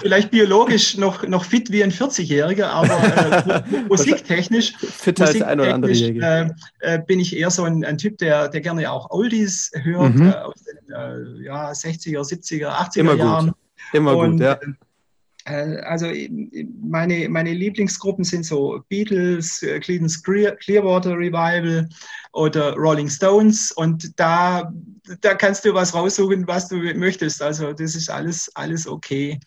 vielleicht biologisch noch, noch fit wie ein 40-Jähriger, aber äh, mu- musiktechnisch, Fitter als ein oder andere Jäger. äh, äh, bin ich eher so ein, ein Typ, der, der gerne auch Oldies hört, Mhm. aus den ja, 60er, 70er, 80er Immer gut. Jahren. Immer gut, Und, ja. Äh, Also äh, meine, meine Lieblingsgruppen sind so Beatles, äh, Creedence Clear- Clearwater Revival oder Rolling Stones und da, da kannst du was raussuchen, was du möchtest. Also das ist alles, alles okay.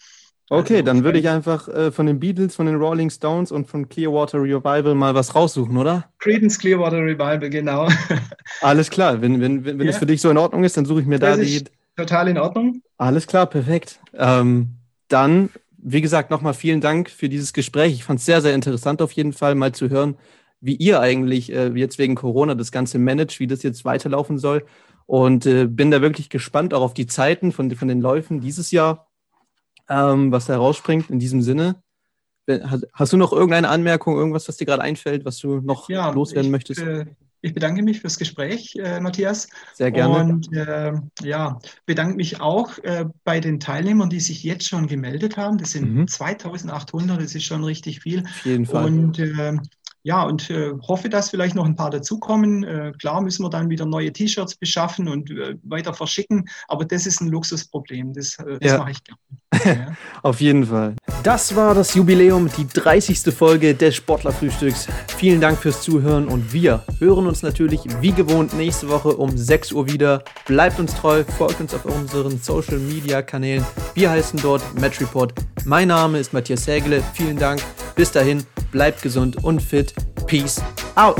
Okay, also, dann würde ich einfach äh, von den Beatles, von den Rolling Stones und von Clearwater Revival mal was raussuchen, oder? Creedence Clearwater Revival, genau. Alles klar, wenn, wenn, wenn, Ja. es für dich so in Ordnung ist, dann suche ich mir da Das die. ist total in Ordnung. Alles klar, perfekt. Ähm, dann, wie gesagt, nochmal vielen Dank für dieses Gespräch. Ich fand es sehr, sehr interessant auf jeden Fall, mal zu hören, wie ihr eigentlich äh, jetzt wegen Corona das Ganze managt, wie das jetzt weiterlaufen soll. Und äh, bin da wirklich gespannt auch auf die Zeiten von, von den Läufen dieses Jahr, ähm, was da rausspringt in diesem Sinne. Hast, hast, du noch irgendeine Anmerkung, irgendwas, was dir gerade einfällt, was du noch ja, loswerden ich, möchtest? Äh, ich bedanke mich fürs Gespräch, äh, Matthias. Sehr gerne. Und äh, ja, bedanke mich auch äh, bei den Teilnehmern, die sich jetzt schon gemeldet haben. Das sind mhm. 2800, das ist schon richtig viel. Auf jeden Fall. Und äh, ja, und äh, hoffe, dass vielleicht noch ein paar dazukommen. Äh, klar müssen wir dann wieder neue T-Shirts beschaffen und äh, weiter verschicken, aber das ist ein Luxusproblem. Das, äh, das ja. mache ich gerne. Ja. Auf jeden Fall. Das war das Jubiläum, die 30. Folge des Sportlerfrühstücks. Vielen Dank fürs Zuhören und wir hören uns natürlich wie gewohnt nächste Woche um 6 Uhr wieder. Bleibt uns treu, folgt uns auf unseren Social Media Kanälen. Wir heißen dort Match Report. Mein Name ist Matthias Hägele. Vielen Dank. Bis dahin, bleibt gesund und fit. Peace out.